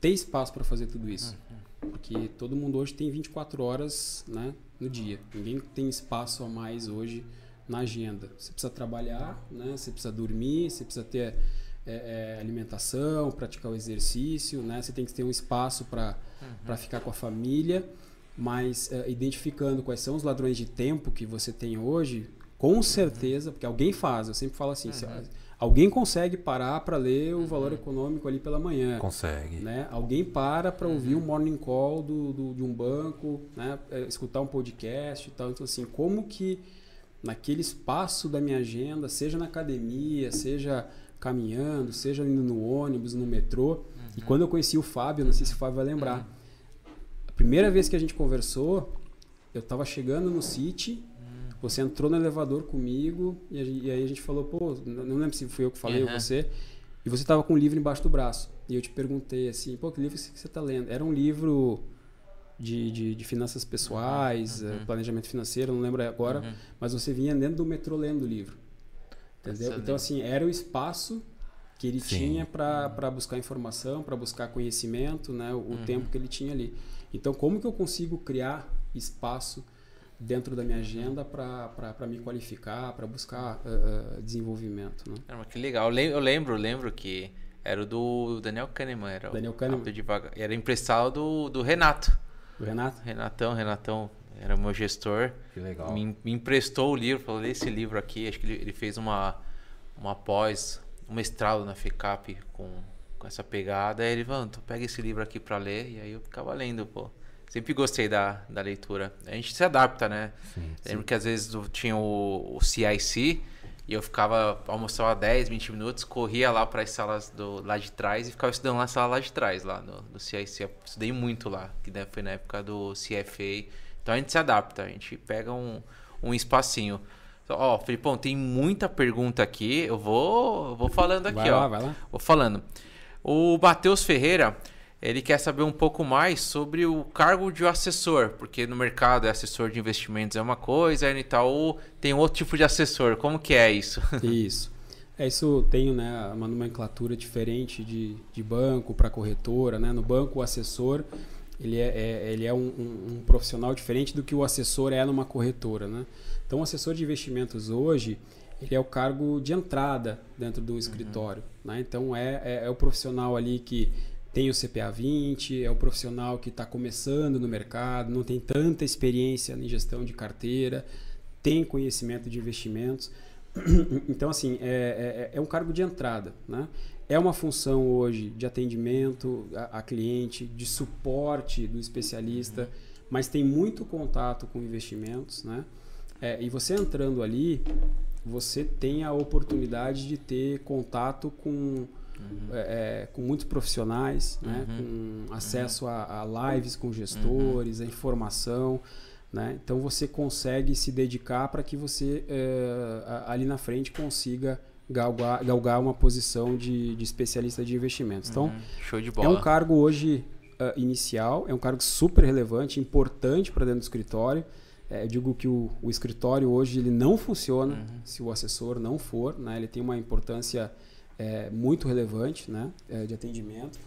ter espaço para fazer tudo isso. Porque todo mundo hoje tem 24 horas né, no dia. Ninguém tem espaço a mais hoje na agenda. Você precisa trabalhar, né, você precisa dormir, você precisa ter é, é, alimentação, praticar o exercício, né, você tem que ter um espaço para uhum. ficar com a família. Mas é, identificando quais são os ladrões de tempo que você tem hoje, com uhum. certeza, porque alguém faz, eu sempre falo assim, uhum. Alguém consegue parar para ler o valor uhum. econômico ali pela manhã. Consegue. Né? Alguém para para ouvir uhum. um morning call do, do, de um banco, né? É, escutar um podcast e tal. Então, assim, como que naquele espaço da minha agenda, seja na academia, seja caminhando, seja indo no ônibus, no metrô. Uhum. E quando eu conheci o Fábio, não sei se o Fábio vai lembrar, uhum. a primeira vez que a gente conversou, eu estava chegando no City você entrou no elevador comigo e, e aí a gente falou, pô, não lembro se fui eu que falei uhum. ou você. E você estava com um livro embaixo do braço. E eu te perguntei assim, pô, que livro que você está lendo? Era um livro de, de, de finanças pessoais, uhum. planejamento financeiro, não lembro agora, uhum. mas você vinha dentro do metrô lendo o livro. Entendeu? Então, assim, era o espaço que ele Sim. tinha para buscar informação, para buscar conhecimento, né? o, uhum. tempo que ele tinha ali. Então, como que eu consigo criar espaço dentro da minha agenda para me qualificar, para buscar uh, uh, desenvolvimento. Né? É, que legal. Eu lembro, lembro que era o do Daniel Kahneman. Era Daniel Kahneman. Era emprestado do, do Renato. Do Renato? Renatão, Renatão era meu gestor. Que legal. Me, me emprestou o livro, falou, lê esse livro aqui. Acho que ele, ele fez uma, uma pós, um mestrado na FECAP com, com essa pegada. Aí ele falou, pega esse livro aqui para ler. E aí eu ficava lendo, pô. Sempre gostei da, da leitura. A gente se adapta, né? Sim, Lembro sim. que às vezes tinha o, o CIC e eu ficava, almoçava 10, 20 minutos, corria lá para as salas do, lá de trás e ficava estudando na sala lá de trás, lá no, no CIC. Eu estudei muito lá, que foi na época do CFA. Então a gente se adapta, a gente pega um, um espacinho. Ó, Filipão, tem muita pergunta aqui. Eu vou, eu vou falando aqui, Vai ó. lá, vai lá. Vou falando. O Matheus Ferreira, ele quer saber um pouco mais sobre o cargo de assessor, porque no mercado é assessor de investimentos é uma coisa, no Itaú tem outro tipo de assessor. Como que é isso? Isso. É, isso tem né, uma nomenclatura diferente de, de banco para corretora. Né? No banco, o assessor ele é, é- ele é um, um- um profissional diferente do que o assessor é numa corretora. Né? Então, o assessor de investimentos hoje ele é o cargo de entrada dentro do escritório. Né? Então, é, é, é o profissional ali que tem o CPA 20, é o profissional que está começando no mercado, não tem tanta experiência em gestão de carteira, tem conhecimento de investimentos. Então, assim, é, é, é um cargo de entrada. Né? É uma função hoje de atendimento a, a cliente, de suporte do especialista, mas tem muito contato com investimentos. Né? É, e você entrando ali, você tem a oportunidade de ter contato com, é, é, com muitos profissionais, né? com acesso a, a lives com gestores, a informação. Né? Então você consegue se dedicar para que você é, ali na frente consiga galgar, galgar uma posição de, de especialista de investimentos. Então Show de é bola. um cargo hoje ah, inicial, é um cargo super relevante, importante para dentro do escritório. É, eu digo que o, o escritório hoje ele não funciona se o assessor não for, né? Ele tem uma importância é, muito relevante, né? É, de atendimento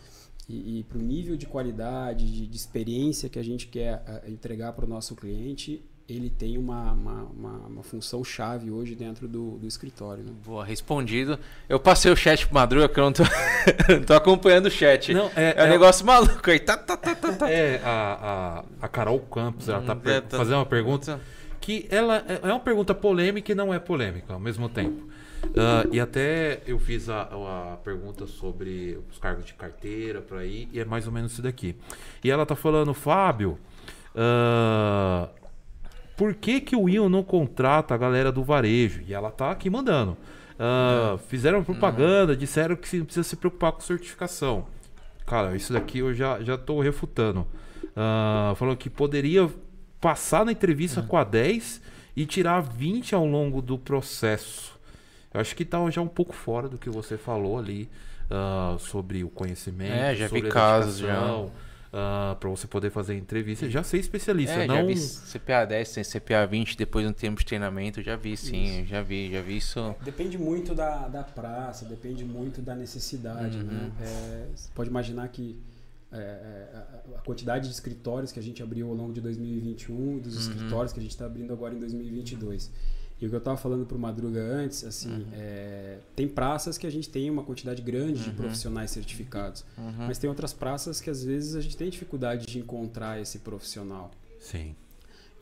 e, e para o nível de qualidade, de, de experiência que a gente quer ah, entregar para o nosso cliente, ele tem uma, uma, uma, uma função chave hoje dentro do, do escritório. Né? Boa, respondido. Eu passei o chat pro Madruga, que eu não tô, não tô acompanhando o chat. Não, é- é, um é- negócio maluco aí. Tá, tá, tá, tá, tá. É, a, a, a Carol Campos, ela tá, Hum, per- é, tá- fazendo uma pergunta que ela é é uma pergunta polêmica e não é polêmica ao mesmo tempo. Ah, e até eu fiz a, a pergunta sobre os cargos de carteira para aí, e é mais ou menos isso daqui. E ela tá falando, Fábio, ah, por que, que o Ion não contrata a galera do varejo? E ela tá aqui mandando. Ah, fizeram propaganda, disseram que não precisa se preocupar com certificação. Cara, isso daqui eu já, já tô refutando. Ah, falou que poderia passar na entrevista com a 10 e tirar 20 ao longo do processo. Eu acho que tá já um pouco fora do que você falou ali ah, sobre o conhecimento. É, já vi sobre a casos já. dedicação, ah, pra você poder fazer entrevista. Já ser especialista, É, não. já vi CPA 10, tem CPA 20 depois de um tempo de treinamento. Já vi, sim, já vi, já vi isso. Depende muito da, da praça, depende muito da necessidade. Uhum. Né? É, você pode imaginar que é, é, a- quantidade de escritórios que a gente abriu ao longo de 2021 e dos Uhum. escritórios que a gente está abrindo agora em 2022. E o que eu estava falando para o Madruga antes, assim, Uhum. é, tem praças que a gente tem uma quantidade grande Uhum. de profissionais certificados, mas tem outras praças que às vezes a gente tem dificuldade de encontrar esse profissional. Sim.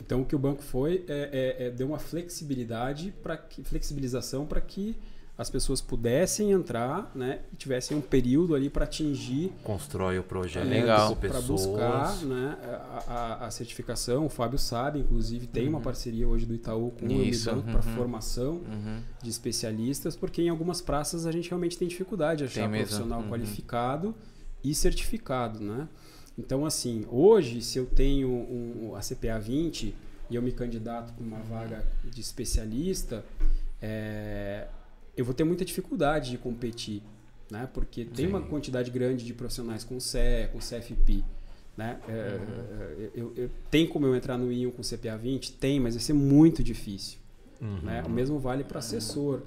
Então o que o banco foi é, é- é deu uma flexibilidade para que flexibilização para que as pessoas pudessem entrar, né, e tivessem um período ali para atingir Constrói o projeto Legal. com para buscar né, a, a- a certificação. O Fábio sabe, inclusive, tem uma parceria hoje do Itaú com o Isso, Unibanco para uhum. formação Uhum. de especialistas, porque em algumas praças a gente realmente tem dificuldade de achar Tem mesmo, profissional uhum. qualificado e certificado, né? Então, assim, hoje, se eu tenho um, a CPA 20 e eu me candidato para uma vaga de especialista, é, eu vou ter muita dificuldade de competir, né? Porque tem uma quantidade grande de profissionais com CE, com CFP, né? É, eu, eu- tem como eu entrar no ION com CPA 20? Tem, mas vai ser muito difícil. Uhum. Né? O mesmo vale para assessor.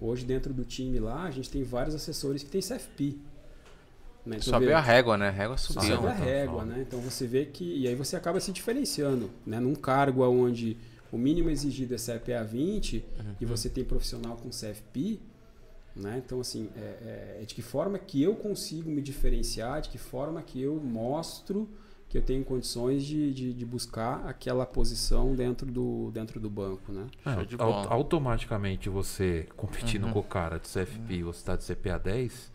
Hoje, dentro do time lá, a gente tem vários assessores que têm CFP. Né? Então, Sobe vê- a régua, né? A régua subiu. sobe a então, régua, sobe. né? Então você vê que. E aí você acaba se diferenciando. Né? Num cargo onde o mínimo exigido é CPA 20 e você tem profissional com CFP. Né? Então, assim, é, é- é de que forma que eu consigo me diferenciar, de que forma que eu mostro que eu tenho condições de, de, de buscar aquela posição dentro do, dentro do banco, né? É, automaticamente você competindo Uhum. com o cara de CFP e você tá de CPA 10,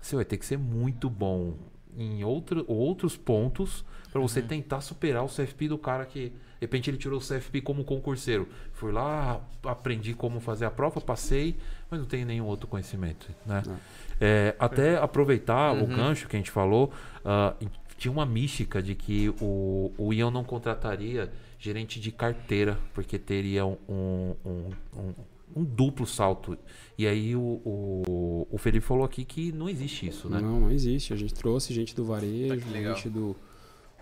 você vai ter que ser muito bom em outro, outros pontos para você Uhum. tentar superar o CFP do cara que de repente ele tirou o CFP como concurseiro. Fui lá, aprendi como fazer a prova, passei, mas não tenho nenhum outro conhecimento, né? Não. É, até aproveitar o Uhum. gancho que a gente falou, ah, em- tinha uma mística de que o, o Ian não contrataria gerente de carteira, porque teria um, um, um, um duplo salto. E aí o, o, o, Felipe falou aqui que não existe isso, né? Não, não existe. A gente trouxe gente do varejo, tá gente do,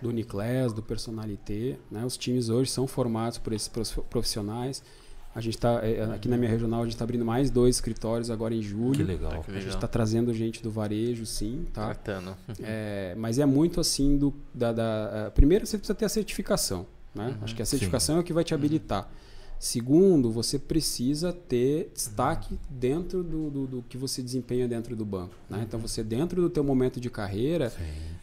do Uniclass, do Personalité. Né? Os times hoje são formados por esses profissionais. A gente está é, é, aqui na minha regional a gente está abrindo mais dois escritórios agora em julho. Que legal. A gente está trazendo gente do varejo, sim, tá? Tratando. É, mas é muito assim do da, da primeiro você precisa ter a certificação, né? Uhum, Acho que a certificação sim. é o que vai te habilitar. Segundo, você precisa ter destaque dentro do, do, do, que você desempenha dentro do banco. Né? Então, você dentro do teu momento de carreira, Sim.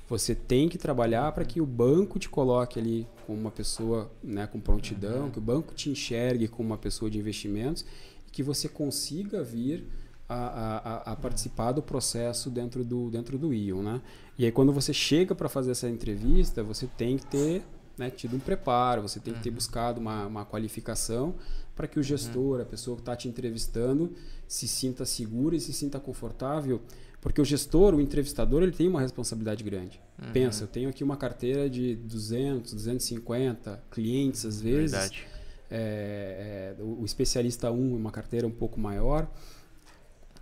você tem que trabalhar para que o banco te coloque ali como uma pessoa né, com prontidão, uhum. que o banco te enxergue como uma pessoa de investimentos e que você consiga vir a, a, a, participar do processo dentro do, dentro do ION. Né? E aí, quando você chega para fazer essa entrevista, você tem que ter né, tido um preparo, você tem que ter uhum. buscado uma, uma qualificação para que o gestor, uhum. a pessoa que está te entrevistando, se sinta segura e se sinta confortável, porque o gestor, o entrevistador, ele tem uma responsabilidade grande. Uhum. Pensa, eu tenho aqui uma carteira de 200, 250 clientes às vezes. Verdade. É, é, o especialista 1 um, uma carteira um pouco maior.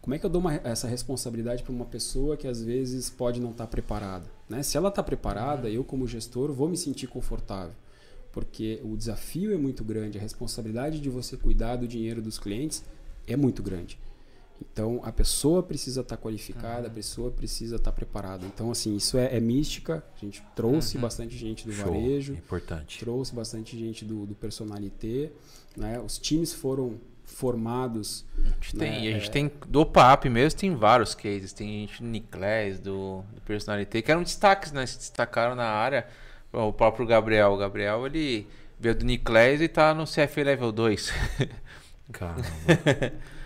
Como é que eu dou uma, essa responsabilidade para uma pessoa que às vezes pode não estar tá preparada? Né? Se ela está preparada, eu como gestor vou me sentir confortável, porque o desafio é muito grande, a responsabilidade de você cuidar do dinheiro dos clientes é muito grande. Então a pessoa precisa estar tá qualificada, uhum. a pessoa precisa estar tá preparada. Então assim isso é, é mística. A gente trouxe uhum. bastante gente do Show. varejo, importante. Trouxe bastante gente do, do personalité. Né? Os times foram formados. A gente, né? tem, a gente tem do PAP mesmo, tem vários cases. Tem gente do Niclés, do, do Personalité, que eram destaques, né? Se destacaram na área. O próprio Gabriel. O Gabriel, ele veio do Niclés e tá no CF Level 2. Caramba.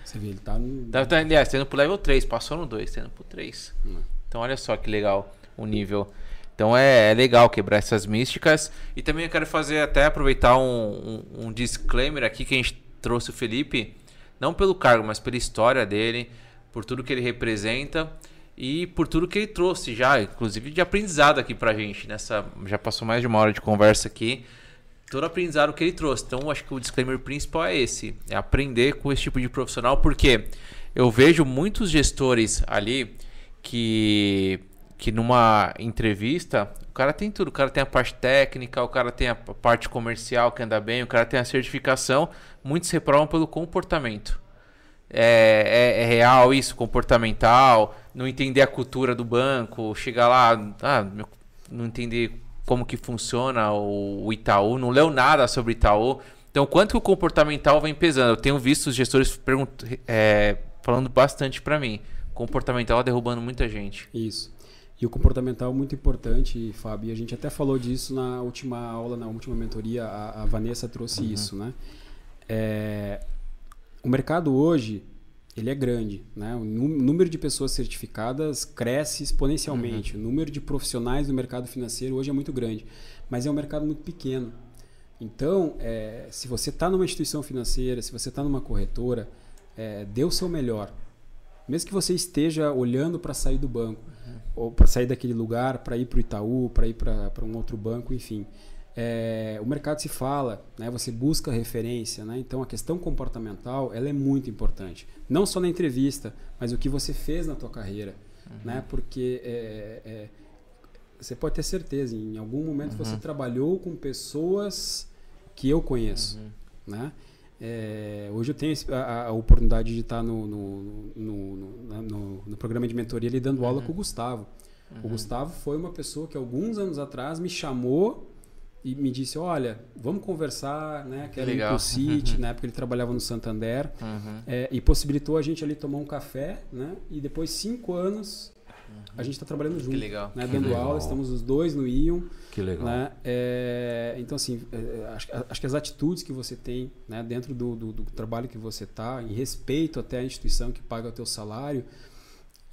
Você vê, ele tá no. Tá, tá, aliás, tendo pro level 3, passou no 2, tendo pro 3. Hum. Então olha só que legal o nível. Então é, é, legal quebrar essas místicas. E também eu quero fazer até aproveitar um, um, um disclaimer aqui que a gente trouxe o Felipe, não pelo cargo, mas pela história dele, por tudo que ele representa e por tudo que ele trouxe já, inclusive de aprendizado aqui pra gente. Nessa, já passou mais de uma hora de conversa aqui. Todo aprendizado que ele trouxe. Então, acho que o disclaimer principal é esse: é aprender com esse tipo de profissional, porque eu vejo muitos gestores ali que que numa entrevista o cara tem tudo, o cara tem a parte técnica, o cara tem a parte comercial que anda bem, o cara tem a certificação, muitos reprovam pelo comportamento. É, é, é, real isso, comportamental, não entender a cultura do banco, chegar lá, ah, não entender como que funciona o, o Itaú, não leu nada sobre Itaú. Então, quanto que o comportamental vem pesando? Eu tenho visto os gestores é, falando bastante para mim. Comportamental derrubando muita gente. Isso. E o comportamental é muito importante, Fábio. E a gente até falou disso na última aula, na última mentoria. A, a Vanessa trouxe uhum. isso, né? É, o mercado hoje ele é grande, né? O número de pessoas certificadas cresce exponencialmente. Uhum. O número de profissionais do mercado financeiro hoje é muito grande, mas é um mercado muito pequeno. Então, é, se você está numa instituição financeira, se você está numa corretora, é, dê o seu melhor. Mesmo que você esteja olhando para sair do banco, ou para sair daquele lugar, para ir para o Itaú, para ir para um outro banco, enfim. É, o mercado se fala, né? você busca referência, né? então a questão comportamental ela é muito importante. Não só na entrevista, mas o que você fez na tua carreira. Uhum. Né? Porque é, é, você pode ter certeza, em algum momento uhum. você trabalhou com pessoas que eu conheço. Uhum. Né? É, hoje eu tenho a, a, oportunidade de estar no, no, no, no, no programa de mentoria ali dando aula uhum. com o Gustavo. Uhum. O Gustavo foi uma pessoa que alguns anos atrás me chamou e me disse, olha, vamos conversar, né? Quero ir pro City, na época ele trabalhava no Santander, uhum. é, e possibilitou a gente ali tomar um café, né? E depois cinco anos a gente está trabalhando junto. Que legal. Né? Que Dando legal. aula, estamos os dois no Ion. Que legal. Né? É, então, assim, é, acho, acho, que as atitudes que você tem né, dentro do, do, do trabalho que você está, em respeito até à instituição que paga o teu salário,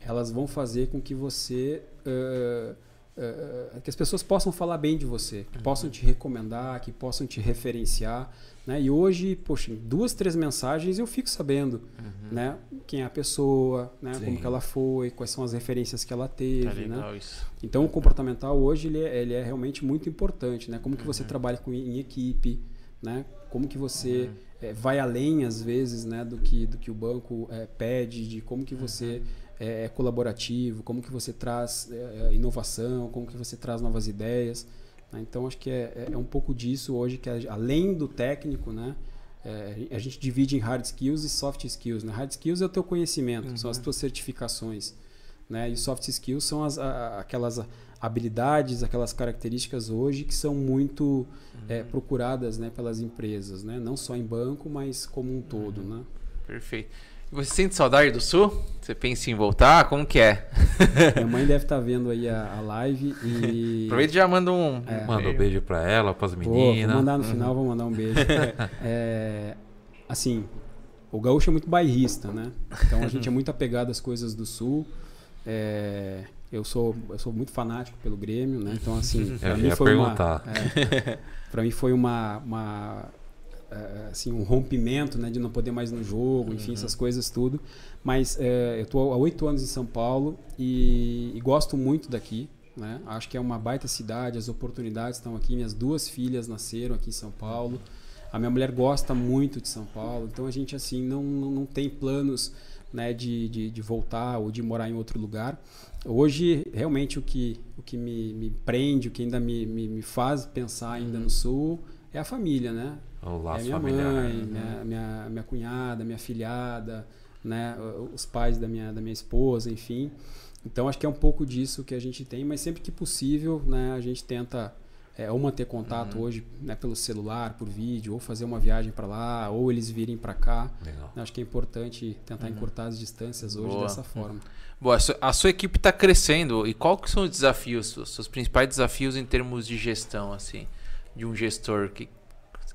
elas vão fazer com que você uh, uh, que as pessoas possam falar bem de você, que uhum. possam te recomendar, que possam te referenciar. Né? E hoje, poxa, duas, três mensagens eu fico sabendo uhum. né? quem é a pessoa, né? como que ela foi, quais são as referências que ela teve. Tá né? Então, o comportamental hoje ele é, ele é realmente muito importante. Né? Como que você uhum. trabalha com, em equipe, né? como que você é, vai além, às vezes, né? do, que, do que o banco é, pede, de como que você uhum é, é, colaborativo, como que você traz é, é, inovação, como que você traz novas ideias. Né? Então acho que é, é, é, um pouco disso hoje que além do técnico, né? A gente divide em hard skills e soft skills. Né? Hard skills é o teu conhecimento, uhum. são as tuas certificações, né? E soft skills são as, a, aquelas habilidades, aquelas características hoje que são muito uhum. é, procuradas né, pelas empresas, né? não só em banco, mas como um todo. Uhum. Né? Perfeito. Você sente saudade do Sul? Você pensa em voltar? Como que é? Minha mãe deve estar tá vendo aí a, a, live e... Aproveita e já manda um... É. Manda um beijo para ela, para as meninas. vou mandar no uhum. final, vou mandar um beijo. é, assim, o gaúcho é muito bairrista, né? Então a gente é muito apegado às coisas do Sul. É, eu sou eu sou muito fanático pelo Grêmio, né? Então assim, para mim foi perguntar. uma é, para mim foi uma, uma é, assim um rompimento né de não poder mais no jogo enfim uhum. essas coisas tudo mas é, eu estou há oito anos em São Paulo e, e, gosto muito daqui né acho que é uma baita cidade as oportunidades estão aqui minhas duas filhas nasceram aqui em São Paulo a minha mulher gosta muito de São Paulo então a gente assim não não, não tem planos né de, de, de, voltar ou de morar em outro lugar hoje realmente o que o que me, me prende o que ainda me, me, me faz pensar ainda uhum. no sul é a família, né? O é minha familiar. mãe, né? minha, minha, minha cunhada, minha filhada, né? Os pais da minha, da minha esposa, enfim. Então acho que é um pouco disso que a gente tem, mas sempre que possível, né? A gente tenta é, ou manter contato uhum. hoje né, pelo celular, por vídeo, ou fazer uma viagem para lá, ou eles virem para cá. Legal. Acho que é importante tentar uhum. encurtar as distâncias hoje Boa. dessa forma. Boa, a sua equipe está crescendo e qual que são os desafios, os seus principais desafios em termos de gestão, assim, de um gestor que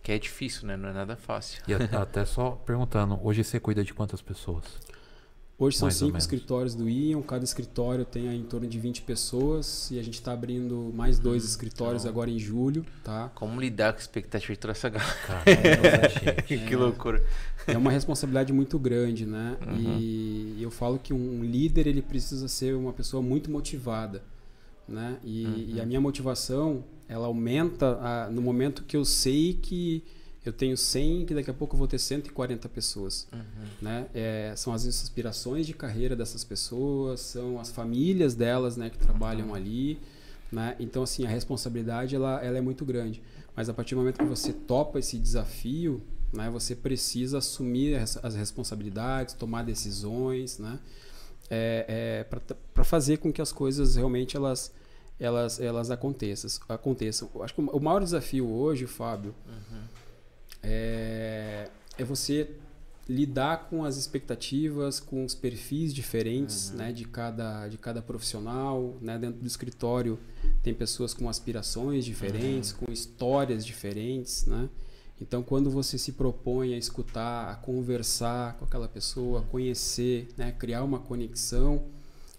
que é difícil, né? Não é nada fácil. E até só perguntando, hoje você cuida de quantas pessoas? Hoje são mais cinco escritórios do Ion, cada escritório tem em torno de 20 pessoas e a gente está abrindo mais dois hum, escritórios então, agora em julho, tá? Como lidar com a expectativa de toda essa galera? É, que loucura. É uma responsabilidade muito grande, né? Uhum. E eu falo que um líder ele precisa ser uma pessoa muito motivada, né? E, uhum. e a minha motivação ela aumenta a, no momento que eu sei que eu tenho 100 que daqui a pouco eu vou ter 140 pessoas uhum. né é, são as aspirações de carreira dessas pessoas são as famílias delas né que trabalham uhum. ali né então assim a responsabilidade ela, ela é muito grande mas a partir do momento que você topa esse desafio né você precisa assumir as responsabilidades tomar decisões né é, é para fazer com que as coisas realmente elas elas, elas aconteçam, aconteçam. Acho que o maior desafio hoje, Fábio, uhum. é, é você lidar com as expectativas, com os perfis diferentes uhum. né, de, cada, de cada profissional. Né? Dentro do escritório tem pessoas com aspirações diferentes, uhum. com histórias diferentes. Né? Então, quando você se propõe a escutar, a conversar com aquela pessoa, a conhecer, né, criar uma conexão,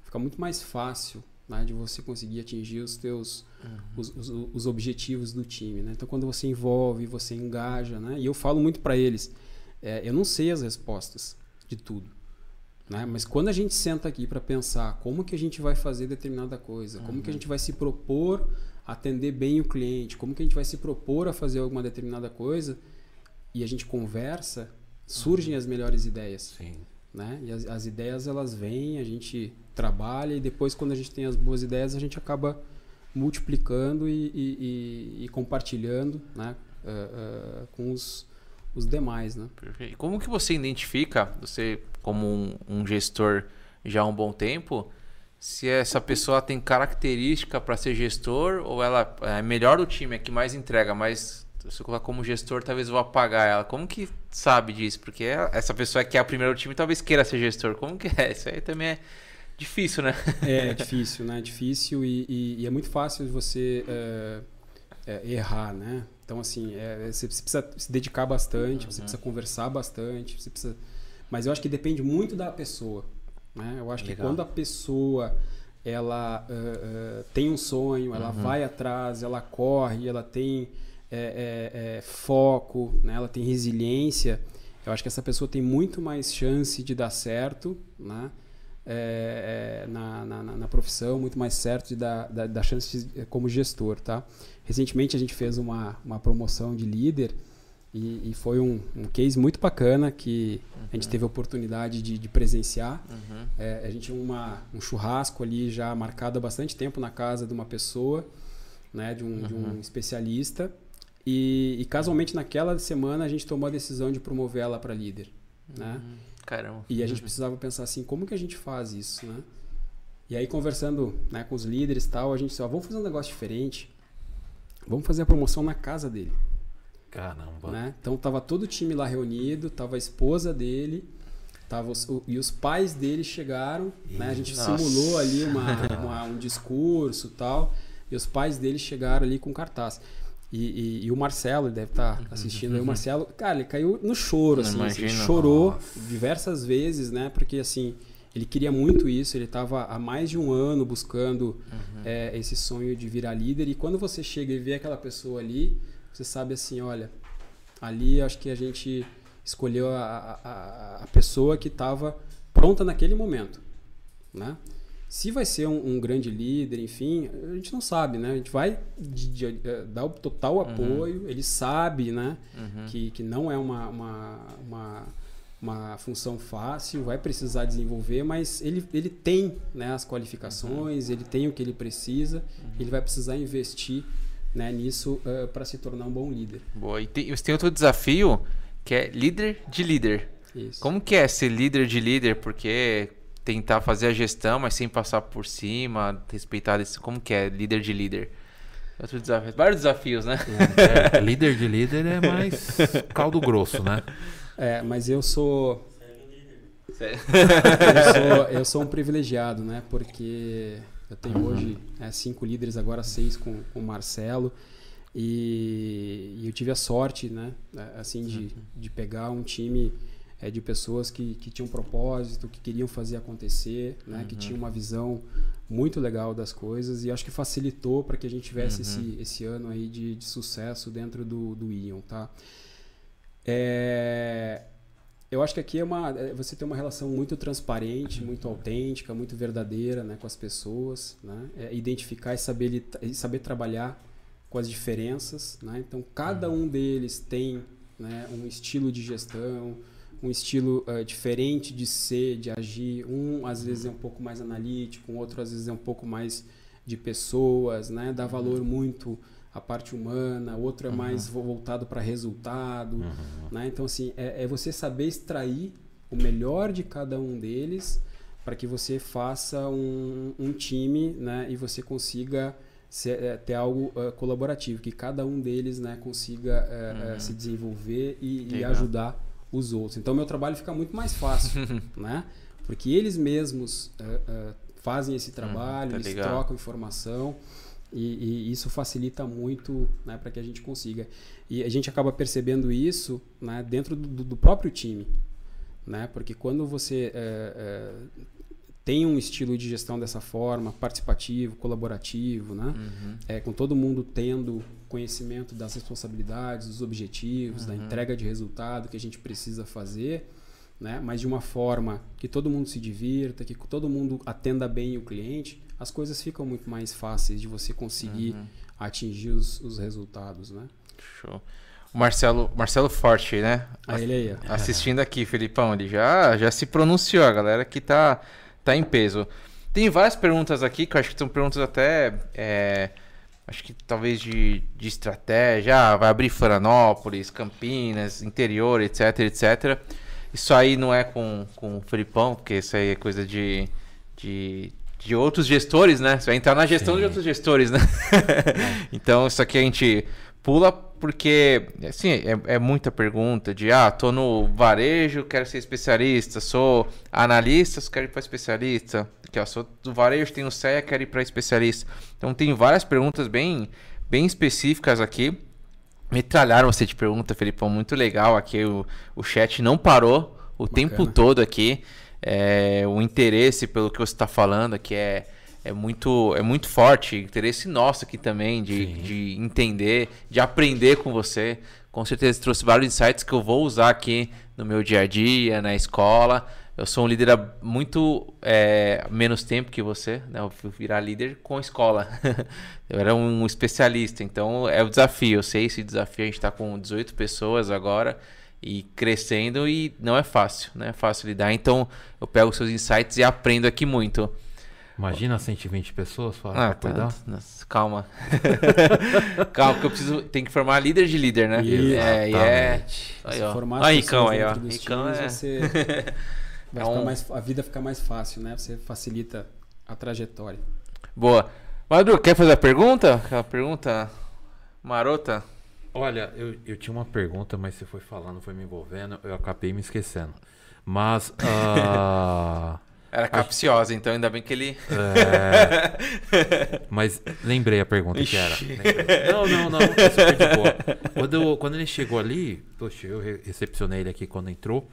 fica muito mais fácil né, de você conseguir atingir os teus uhum. os, os, os, objetivos do time. Né? Então, quando você envolve, você engaja, né? e eu falo muito para eles, é, eu não sei as respostas de tudo, né? mas quando a gente senta aqui para pensar como que a gente vai fazer determinada coisa, uhum. como que a uhum. gente vai se propor atender bem o cliente, como que a gente vai se propor a fazer alguma determinada coisa, e a gente conversa, surgem uhum. as melhores ideias. Sim. Né? E as, as ideias elas vêm, a gente trabalha e depois quando a gente tem as boas ideias a gente acaba multiplicando e, e, e, e compartilhando né? Uh, uh, com os, os demais. Né? Perfeito. E como que você identifica, você como um, um gestor já há um bom tempo, se essa pessoa tem característica para ser gestor ou ela é melhor do time, é que mais entrega, mas se eu colocar como gestor, talvez eu vou apagar ela. Como que sabe disso? Porque essa pessoa que é a primeira do time talvez queira ser gestor. Como que é? Isso aí também é difícil, né? É, é difícil, né? É difícil e, e, e, é muito fácil você é, é, errar, né? Então, assim, é, você precisa se dedicar bastante, uhum. você precisa conversar bastante, você precisa... Mas eu acho que depende muito da pessoa, né? Eu acho Legal. que quando a pessoa ela uh, uh, tem um sonho, ela uhum. vai atrás, ela corre, ela tem é, é, é, foco, né? ela tem resiliência, eu acho que essa pessoa tem muito mais chance de dar certo né? É, é, na, na, na, profissão, muito mais certo de dar, da, da chance de, como gestor. Tá? Recentemente a gente fez uma, uma promoção de líder e, e foi um, um, case muito bacana que uhum. a gente uhum. teve a oportunidade de, de presenciar. Uhum. É, a gente tinha uma, um churrasco ali já marcado há bastante tempo na casa de uma pessoa, né, de, um, de um uhum. especialista. E, e, casualmente naquela semana a gente tomou a decisão de promover ela para líder. Né? Uhum. Caramba. E a gente precisava pensar assim, como que a gente faz isso, né? E aí conversando né, com os líderes e tal, a gente disse, ó, vamos fazer um negócio diferente. Vamos fazer a promoção na casa dele. Caramba. Né? Então tava todo o time lá reunido, tava a esposa dele, tava os, o, e os pais dele chegaram, né? A gente nossa. simulou ali uma, uma, um discurso tal, e os pais dele chegaram ali com cartaz. E, e, e, o Marcelo deve estar tá assistindo uhum. aí. O Marcelo, cara, ele caiu no choro, assim, assim chorou Nossa. diversas vezes, né? Porque assim, ele queria muito isso, ele estava há mais de um ano buscando uhum. é, esse sonho de virar líder. E quando você chega e vê aquela pessoa ali, você sabe assim, olha, ali acho que a gente escolheu a, a, a pessoa que estava pronta naquele momento, né? Se vai ser um, um, grande líder, enfim, a gente não sabe, né? A gente vai de, de, de, eh, dar o total uhum. apoio, uhum. ele sabe, né? Uhum. Que, que não é uma, uma, uma, uma, função fácil, vai precisar desenvolver, mas ele, ele tem né, as qualificações, uhum. ele tem o que ele precisa, uhum. ele vai precisar investir né, nisso uh, eh, para se tornar um bom líder. Boa, e tem, você tem outro desafio que é líder de líder. Isso. Como que é ser líder de líder? Porque tentar fazer a gestão, mas sem passar por cima, respeitar esse, como que é líder de líder. Outro desafio, vários desafios, né? É, líder de líder é mais caldo grosso, né? É, mas eu sou eu sou, eu sou um privilegiado, né? Porque eu tenho uhum. hoje é, cinco líderes, agora seis com, com o Marcelo. E, e, eu tive a sorte, né? Assim, de, uhum. de pegar um time é, de pessoas que, que tinham propósito, que queriam fazer acontecer, né? Uhum. que tinham uma visão muito legal das coisas e acho que facilitou para que a gente tivesse uhum. esse, esse ano aí de, de sucesso dentro do, do Ion, tá? É, eu acho que aqui é uma, é, você tem uma relação muito transparente, uhum. muito autêntica, muito verdadeira né, com as pessoas, né? É identificar e saber, e saber trabalhar com as diferenças. Né? Então, cada uhum. um deles tem né, um estilo de gestão, um estilo uh, diferente de ser, de agir. Um às vezes é um pouco mais analítico, um outro às vezes é um pouco mais de pessoas, né? Dá valor uhum. muito à parte humana, outro é uhum. mais voltado para resultado, uhum. né? Então assim é, é, você saber extrair o melhor de cada um deles para que você faça um, um, time, né? E você consiga ser, é, ter algo uh, colaborativo, que cada um deles, né? Consiga uh, uh, se desenvolver e, e ajudar os outros. Então, meu trabalho fica muito mais fácil, né? Porque eles mesmos uh, fazem esse trabalho, hum, tá eles trocam informação e, e, isso facilita muito né, para que a gente consiga. E a gente acaba percebendo isso né, dentro do, do próprio time, né? Porque quando você uh, tem um estilo de gestão dessa forma, participativo, colaborativo, né? Uhum. É, com todo mundo tendo conhecimento das responsabilidades, dos objetivos, uhum. da entrega de resultado que a gente precisa fazer, né? mas de uma forma que todo mundo se divirta, que todo mundo atenda bem o cliente, as coisas ficam muito mais fáceis de você conseguir uhum. atingir os, os resultados. Né? Show. O Marcelo, Marcelo Forte, né? Ah, ele aí. Assistindo aqui, Felipão, ele já, já se pronunciou, a galera que tá tá em peso. Tem várias perguntas aqui que eu acho que são perguntas até. É, acho que talvez de, de estratégia. Ah, vai abrir Florianópolis, Campinas, interior, etc, etc. Isso aí não é com, com o Felipão, porque isso aí é coisa de, de, de outros gestores, né? Você vai entrar na gestão Sim. de outros gestores, né? então, isso aqui a gente pula porque, assim, é, é, muita pergunta de, ah, tô no varejo, quero ser especialista, sou analista, quero ir para especialista, aqui, ó, sou do varejo, tenho CEA, quero ir para especialista. Então, tem várias perguntas bem, bem específicas aqui. Metralharam você de pergunta, Felipão, muito legal aqui, o, o chat não parou o Bacana. tempo todo aqui. É, o interesse pelo que você está falando aqui é, é muito, é muito forte. Interesse nosso aqui também de, de entender, de aprender com você. Com certeza trouxe vários insights que eu vou usar aqui no meu dia a dia, na escola. Eu sou um líder há muito é, menos tempo que você, né? Eu fui virar líder com a escola. eu era um especialista, então é o desafio. Eu sei esse desafio, a gente está com 18 pessoas agora e crescendo e não é fácil, não é fácil lidar. Então eu pego seus insights e aprendo aqui muito. Imagina 120 pessoas para ah. Tá, nossa, calma. calma, porque eu preciso. Tem que formar líder de líder, né? É, é. Aí, ó. Aí, Ricão, aí, ó. Ricão é. Você vai é um... mais, a vida fica mais fácil, né? Você facilita a trajetória. Boa. Madru, quer fazer a pergunta? Aquela pergunta marota? Olha, eu, eu tinha uma pergunta, mas você foi falando, foi me envolvendo, eu acabei me esquecendo. Mas. Uh... Era capciosa, Acho... então ainda bem que ele. É... Mas lembrei a pergunta Ixi. que era. Não, não, não. É super de boa. Quando, quando ele chegou ali, poxa, eu recepcionei ele aqui quando entrou.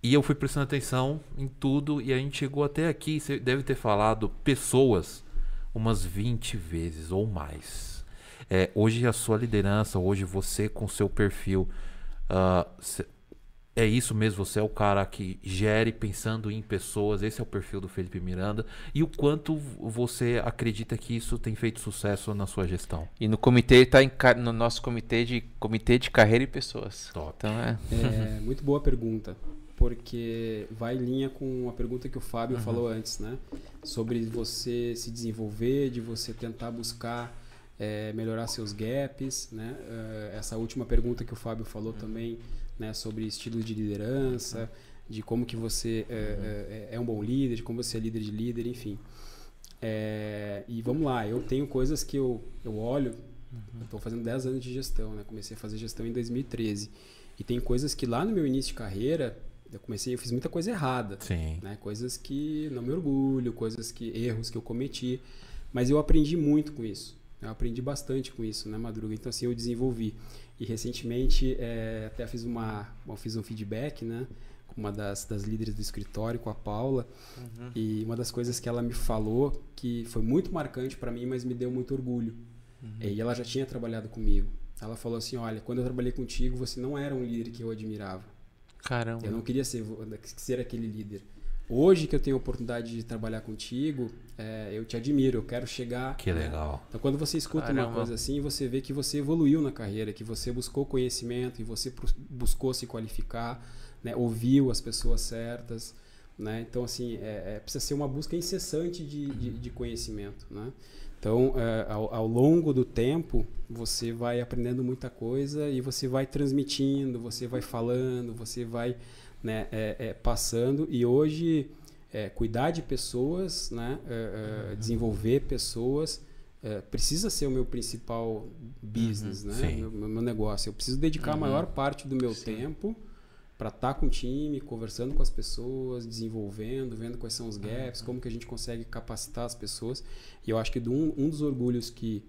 E eu fui prestando atenção em tudo. E a gente chegou até aqui. Você deve ter falado pessoas umas 20 vezes ou mais. É, hoje a sua liderança, hoje você com seu perfil. Uh, é isso mesmo, você é o cara que gere pensando em pessoas, esse é o perfil do Felipe Miranda. E o quanto você acredita que isso tem feito sucesso na sua gestão? E no comitê está no nosso comitê de comitê de carreira e pessoas. Top. Então é... é muito boa pergunta, porque vai em linha com a pergunta que o Fábio uhum. falou antes, né? Sobre você se desenvolver, de você tentar buscar é, melhorar seus gaps, né? Uh, essa última pergunta que o Fábio falou uhum. também né, sobre estilos de liderança, de como que você é, é, é, um bom líder, de como você é líder de líder, enfim. É, e vamos lá, eu tenho coisas que eu, eu olho, uhum. estou fazendo 10 anos de gestão, né? comecei a fazer gestão em 2013. E tem coisas que lá no meu início de carreira, eu comecei, eu fiz muita coisa errada. Sim. Né? Coisas que não me orgulho, coisas que erros que eu cometi, mas eu aprendi muito com isso. Eu aprendi bastante com isso, né, Madruga? Então assim, eu desenvolvi. E recentemente é, até fiz uma, fiz um feedback, né? Com uma das, das líderes do escritório, com a Paula. Uhum. E uma das coisas que ela me falou que foi muito marcante para mim, mas me deu muito orgulho. Uhum. E ela já tinha trabalhado comigo. Ela falou assim: Olha, quando eu trabalhei contigo, você não era um líder que eu admirava. Caramba. Eu não queria ser, ser aquele líder. Hoje que eu tenho a oportunidade de trabalhar contigo, é, eu te admiro, eu quero chegar. Que né? legal. Então, quando você escuta Caramba. uma coisa assim, você vê que você evoluiu na carreira, que você buscou conhecimento e você buscou se qualificar, né? ouviu as pessoas certas. Né? Então, assim, é, é, precisa ser uma busca incessante de, de, de conhecimento. Né? Então, é, ao, ao, longo do tempo, você vai aprendendo muita coisa e você vai transmitindo, você vai falando, você vai né, é, é, passando e hoje é, cuidar de pessoas, né, é, é, desenvolver pessoas é, precisa ser o meu principal business, uhum, né, meu, meu, negócio. Eu preciso dedicar uhum. a maior parte do meu sim. tempo para estar tá com o time, conversando com as pessoas, desenvolvendo, vendo quais são os gaps, uhum. como que a gente consegue capacitar as pessoas. E eu acho que um, um dos orgulhos que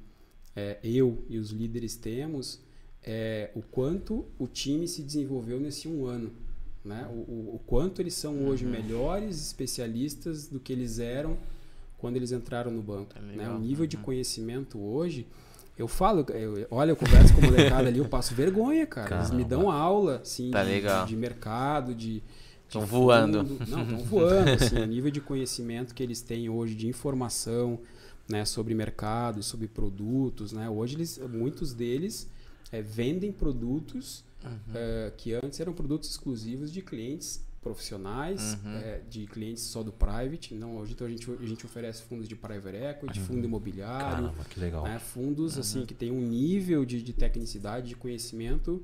eu e os líderes temos é o quanto o time se desenvolveu nesse um ano. Né? O, o, o quanto eles são hoje uhum. melhores especialistas do que eles eram quando eles entraram no banco. É né? O nível uhum. de conhecimento hoje. Eu falo, eu, olha, eu converso com o molecada ali, eu passo vergonha, cara. Caramba. Eles me dão aula, assim, tá de, de, de, mercado, de. Estão voando. Não, estão voando, assim, o nível de conhecimento que eles têm hoje, de informação, né, sobre mercado, sobre produtos, né? Hoje eles, muitos deles é, vendem produtos uhum. uh, que antes eram produtos exclusivos de clientes profissionais, uhum. é, de clientes só do private. Não, hoje então a gente, a gente oferece fundos de private equity, uhum. fundo imobiliário, Caramba, que legal. Né, fundos assim que tem um nível de, de tecnicidade, de conhecimento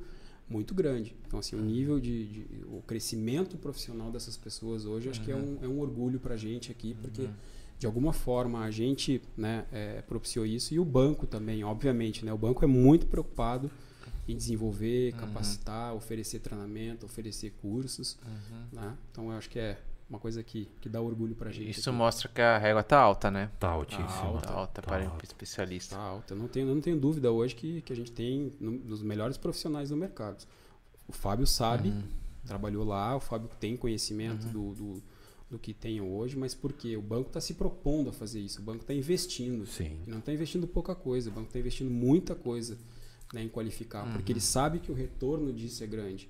muito grande. Então assim, o nível de, de, o crescimento profissional dessas pessoas hoje, acho que é um, é um orgulho para a gente aqui, porque de alguma forma a gente né, é, propiciou isso e o banco também, obviamente, né? O banco é muito preocupado em desenvolver, uhum. capacitar, oferecer treinamento, oferecer cursos. Uhum. Né? Então eu acho que é uma coisa que, que dá orgulho pra gente. Isso aqui. mostra que a régua tá alta, né? Tá altíssima. Tá alta, tá alta tá para alta. especialista. Tá alta. Eu não tenho, não tenho dúvida hoje que, que a gente tem um dos melhores profissionais do mercado. O Fábio sabe, uhum. trabalhou lá, o Fábio tem conhecimento uhum. do, do, do que tenham hoje, mas por quê? O banco está se propondo a fazer isso, o banco está investindo. Sim. Não está investindo pouca coisa, o banco está investindo muita coisa né, em qualificar, porque ele sabe que o retorno disso é grande.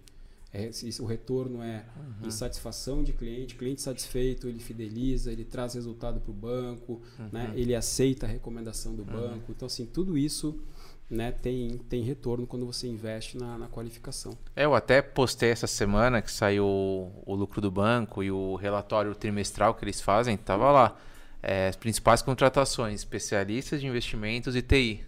É, o retorno é em satisfação de cliente, cliente satisfeito, ele fideliza, ele traz resultado para o banco, né, ele aceita a recomendação do banco. Então, assim, tudo isso né, tem, tem retorno quando você investe na, na qualificação. É, eu até postei essa semana que saiu o, o lucro do banco e o relatório trimestral que eles fazem, tava lá. É, as principais contratações, especialistas de investimentos e TI.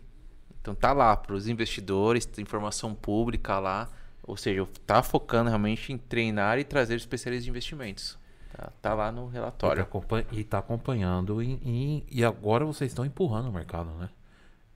Então tá lá para os investidores, tem informação pública lá. Ou seja, tá focando realmente em treinar e trazer especialistas de investimentos. Tá, tá lá no E relatório. tá, e tá acompanhando em- em- e agora vocês estão empurrando o mercado, né?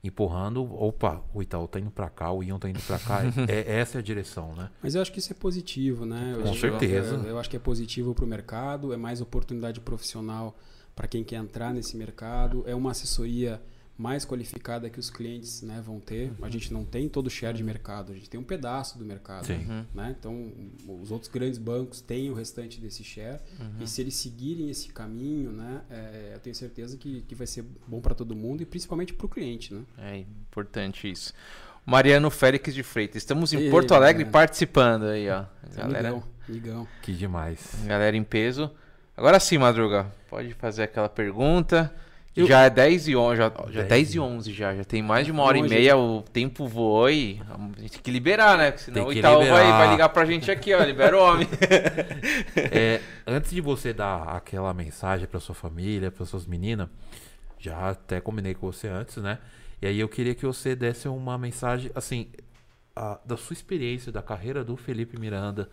Empurrando, opa, o Itaú tá indo para cá, o Ion tá indo para cá. é, essa é a direção, né? Mas eu acho que isso é positivo, né? Eu Com acho- certeza. Eu, eu acho que é positivo para o mercado, é mais oportunidade profissional para quem quer entrar nesse mercado, é uma assessoria mais qualificada que os clientes né, vão ter. A gente não tem todo o share de mercado, a gente tem um pedaço do mercado. Sim. Né? Então, os outros grandes bancos têm o restante desse share. E se eles seguirem esse caminho, né, é, eu tenho certeza que, que vai ser bom para todo mundo e principalmente para o cliente. Né? É importante isso. Mariano Félix de Freitas. Estamos em Ei, Porto Alegre participando aí, ó. Galera, Amigão, amigão. Que demais. galera em peso. Agora sim, Madruga, pode fazer aquela pergunta. Eu- Já é 10 e 11, já, já 10 10 e e 11 já, já tem mais de uma hora e meia, o tempo voou e a gente tem que liberar, né? Porque senão o Itaú vai, vai ligar pra gente aqui, ó, libera o homem. É, antes de você dar aquela mensagem para sua família, para suas meninas, já até combinei com você antes, né? E aí eu queria que você desse uma mensagem, assim, a- da sua experiência, da carreira do Felipe Miranda,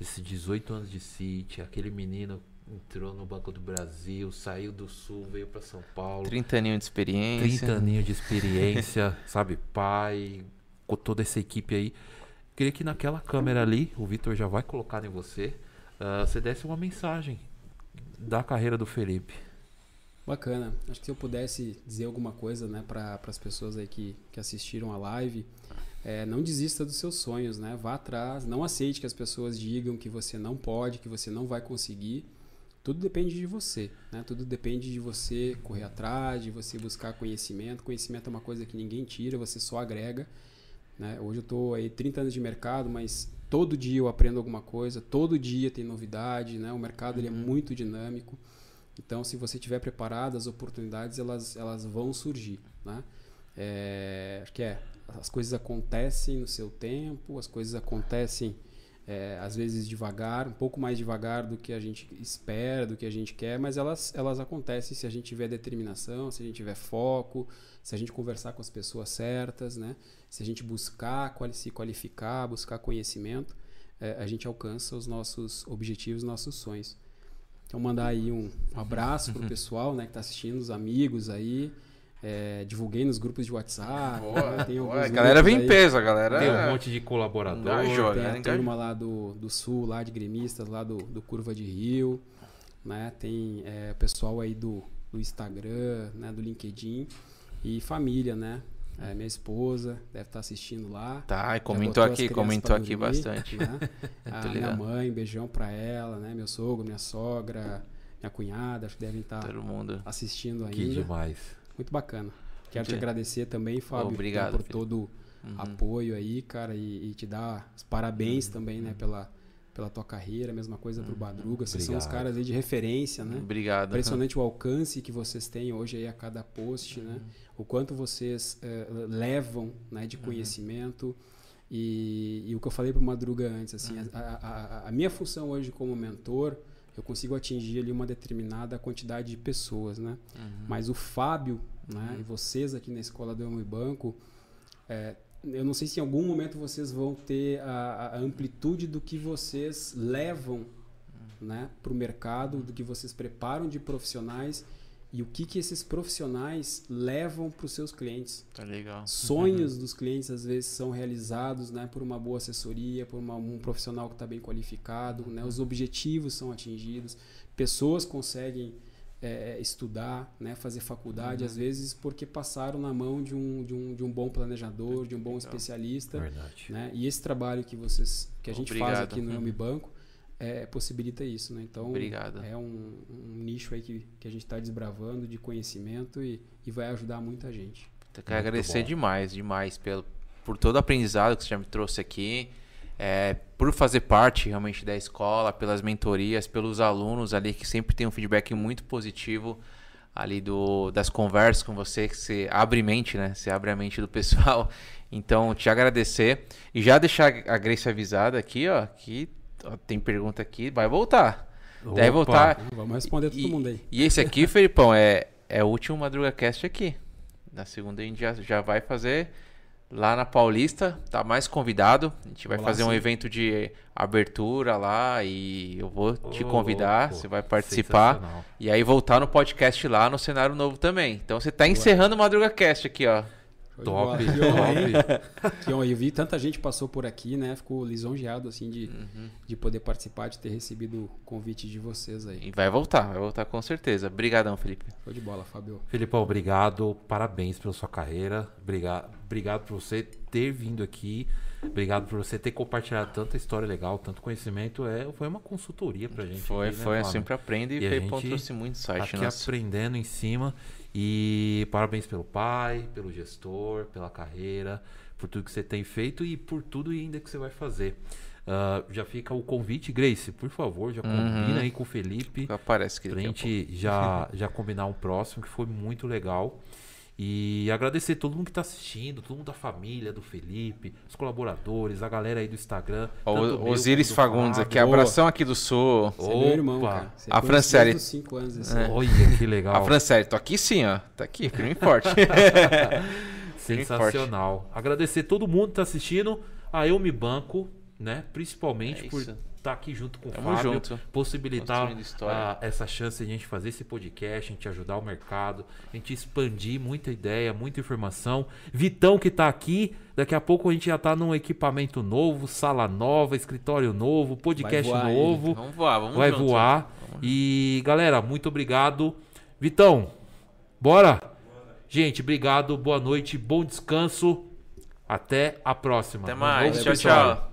esses 18 anos de City, aquele menino entrou no Banco do Brasil, saiu do Sul, veio para São Paulo, 30 aninhos de experiência. 30 aninhos de experiência, sabe, pai, com toda essa equipe aí. Queria que naquela câmera ali, o Vitor já vai colocar em você, ah, você desse uma mensagem da carreira do Felipe. Bacana. Acho que se eu pudesse dizer alguma coisa, né, para as pessoas aí que, que assistiram a live, é, não desista dos seus sonhos, né? Vá atrás, não aceite que as pessoas digam que você não pode, que você não vai conseguir. Tudo depende de você, né? Tudo depende de você correr atrás, de você buscar conhecimento. Conhecimento é uma coisa que ninguém tira, você só agrega. Né? Hoje eu estou aí 30 anos de mercado, mas todo dia eu aprendo alguma coisa, todo dia tem novidade, né? O mercado ele é muito dinâmico. Então, se você estiver preparado, as oportunidades elas, elas vão surgir, né? É, acho que é, as coisas acontecem no seu tempo, as coisas acontecem é, às vezes devagar, um pouco mais devagar do que a gente espera, do que a gente quer, mas elas, elas acontecem se a gente tiver determinação, se a gente tiver foco, se a gente conversar com as pessoas certas, né? Se a gente buscar quali- se qualificar, buscar conhecimento, é, a gente alcança os nossos objetivos, nossos sonhos. Então mandar aí um abraço pro pessoal, né, que tá assistindo, os amigos aí. É, divulguei nos grupos de WhatsApp. né, tem alguns a galera vem em peso, a galera. Tem um monte de colaborador. Engajou. Tem né? a Engaja- turma lá do, do sul, lá de gremistas, lá do, do Curva de Rio. Né? Tem é, pessoal aí do, do Instagram, né? do LinkedIn. E família, né? É, minha esposa deve estar assistindo lá. Tá, e comentou aqui, comentou aqui dormir, bastante. né? A minha mãe, beijão pra ela, né? Meu sogro, minha sogra, minha cunhada, acho que devem estar Todo mundo. assistindo Que ainda. demais. Muito bacana. Quero te agradecer também, Fábio, né, Obrigado, por Felipe. todo Uhum. apoio aí, cara, e, e te dar os parabéns também, né, pela, pela tua carreira, mesma coisa pro Badruga, vocês são os Obrigado. caras aí de referência, né? Obrigado. Impressionante o alcance que vocês têm hoje aí a cada post, né? O quanto vocês eh, levam né, de conhecimento. E, e o que eu falei pro Madruga antes, assim, a, a- a- a minha função hoje como mentor, eu consigo atingir ali uma determinada quantidade de pessoas, né? Mas o Fábio, né, e vocês aqui na Escola do Amo Banco, é, eu não sei se em algum momento vocês vão ter a, a amplitude do que vocês levam né, para o mercado, do que vocês preparam de profissionais e o que, que esses profissionais levam para os seus clientes. Tá legal. Sonhos dos clientes às vezes são realizados né, por uma boa assessoria, por uma- um profissional que está bem qualificado, né, os objetivos são atingidos, pessoas conseguem é, estudar, né, fazer faculdade, às vezes porque passaram na mão de um, de um, de um bom planejador, de um bom especialista. Verdade. Né? E esse trabalho que vocês que a gente faz Obrigado. aqui no Uhum. Ame Banco é, possibilita isso, né? Então, Obrigado. é um, um nicho aí que, que a gente está desbravando de conhecimento e, e vai ajudar muita gente. Eu quero Muito agradecer bom. demais, demais pelo, por todo o aprendizado que você já me trouxe aqui, é, por fazer parte realmente da escola, pelas mentorias, pelos alunos ali que sempre tem um feedback muito positivo ali do, das conversas com você, que você abre mente, né? Você abre a mente do pessoal. Então, te agradecer e já deixar a Grace avisada aqui, ó, que ó, tem pergunta aqui, vai voltar. Deve Opa. voltar. Então, vamos responder todo E- mundo aí. E esse aqui, Felipão, é, é o último Madruga Cast aqui. Na segunda a gente já, já vai fazer lá na Paulista, tá mais convidado. A gente vai Vou lá fazer um sim. evento de abertura lá e eu vou te Ô, convidar, você vai participar. E aí voltar no podcast lá no cenário novo também. Então você tá encerrando o Madruga Cast aqui, ó. Top, top. Que honra. Eu vi tanta gente passou por aqui, né? Ficou lisonjeado, assim, de, Uhum. de poder participar, de ter recebido o convite de vocês aí. E vai voltar, vai voltar com certeza. Obrigadão, Felipe. Show de bola, Fábio. Filipão, obrigado. Parabéns pela sua carreira. Obrigado, obrigado por você ter vindo aqui. Obrigado por você ter compartilhado tanta história legal, tanto conhecimento. É, foi uma consultoria pra gente. Foi, aqui, né, foi. Eu Fábio? sempre aprendo e, E a o Felipão gente trouxe muito Tá insight. aqui nossa. aprendendo em cima. E parabéns pelo pai, pelo gestor, pela carreira, por tudo que você tem feito e por tudo ainda que você vai fazer. Ah, já fica o convite, Grace, por favor, já combina aí com o Felipe. Aparece que Pra gente já, já combinar um próximo, que foi muito legal. E agradecer todo mundo que tá assistindo, todo mundo da família, do Felipe, os colaboradores, a galera aí do Instagram. O meu Osiris Fagundes Fábio. aqui, abração aqui do Sul. Você é meu irmão, Opa. cara. Você A Franciele. cinco anos. Esse É. Olha que legal. A Franciele, tô aqui sim, ó. Tá aqui, firme e forte. Sensacional. Agradecer todo mundo que tá assistindo. A Eu Me Banco, né? Principalmente É por isso. Estar aqui junto com o Tamo Fábio. junto. Possibilitar ah, essa chance de a gente fazer esse podcast, a gente ajudar o mercado, a gente expandir muita ideia, muita informação. Vitão que tá aqui, daqui a pouco a gente já tá num equipamento novo, sala nova, escritório novo, podcast novo. vamos voar, vamos vai junto. voar. E galera, muito obrigado. Vitão, bora? Gente, obrigado, boa noite, bom descanso. Até a próxima. Até mais. vamos Tchau, pessoal. tchau.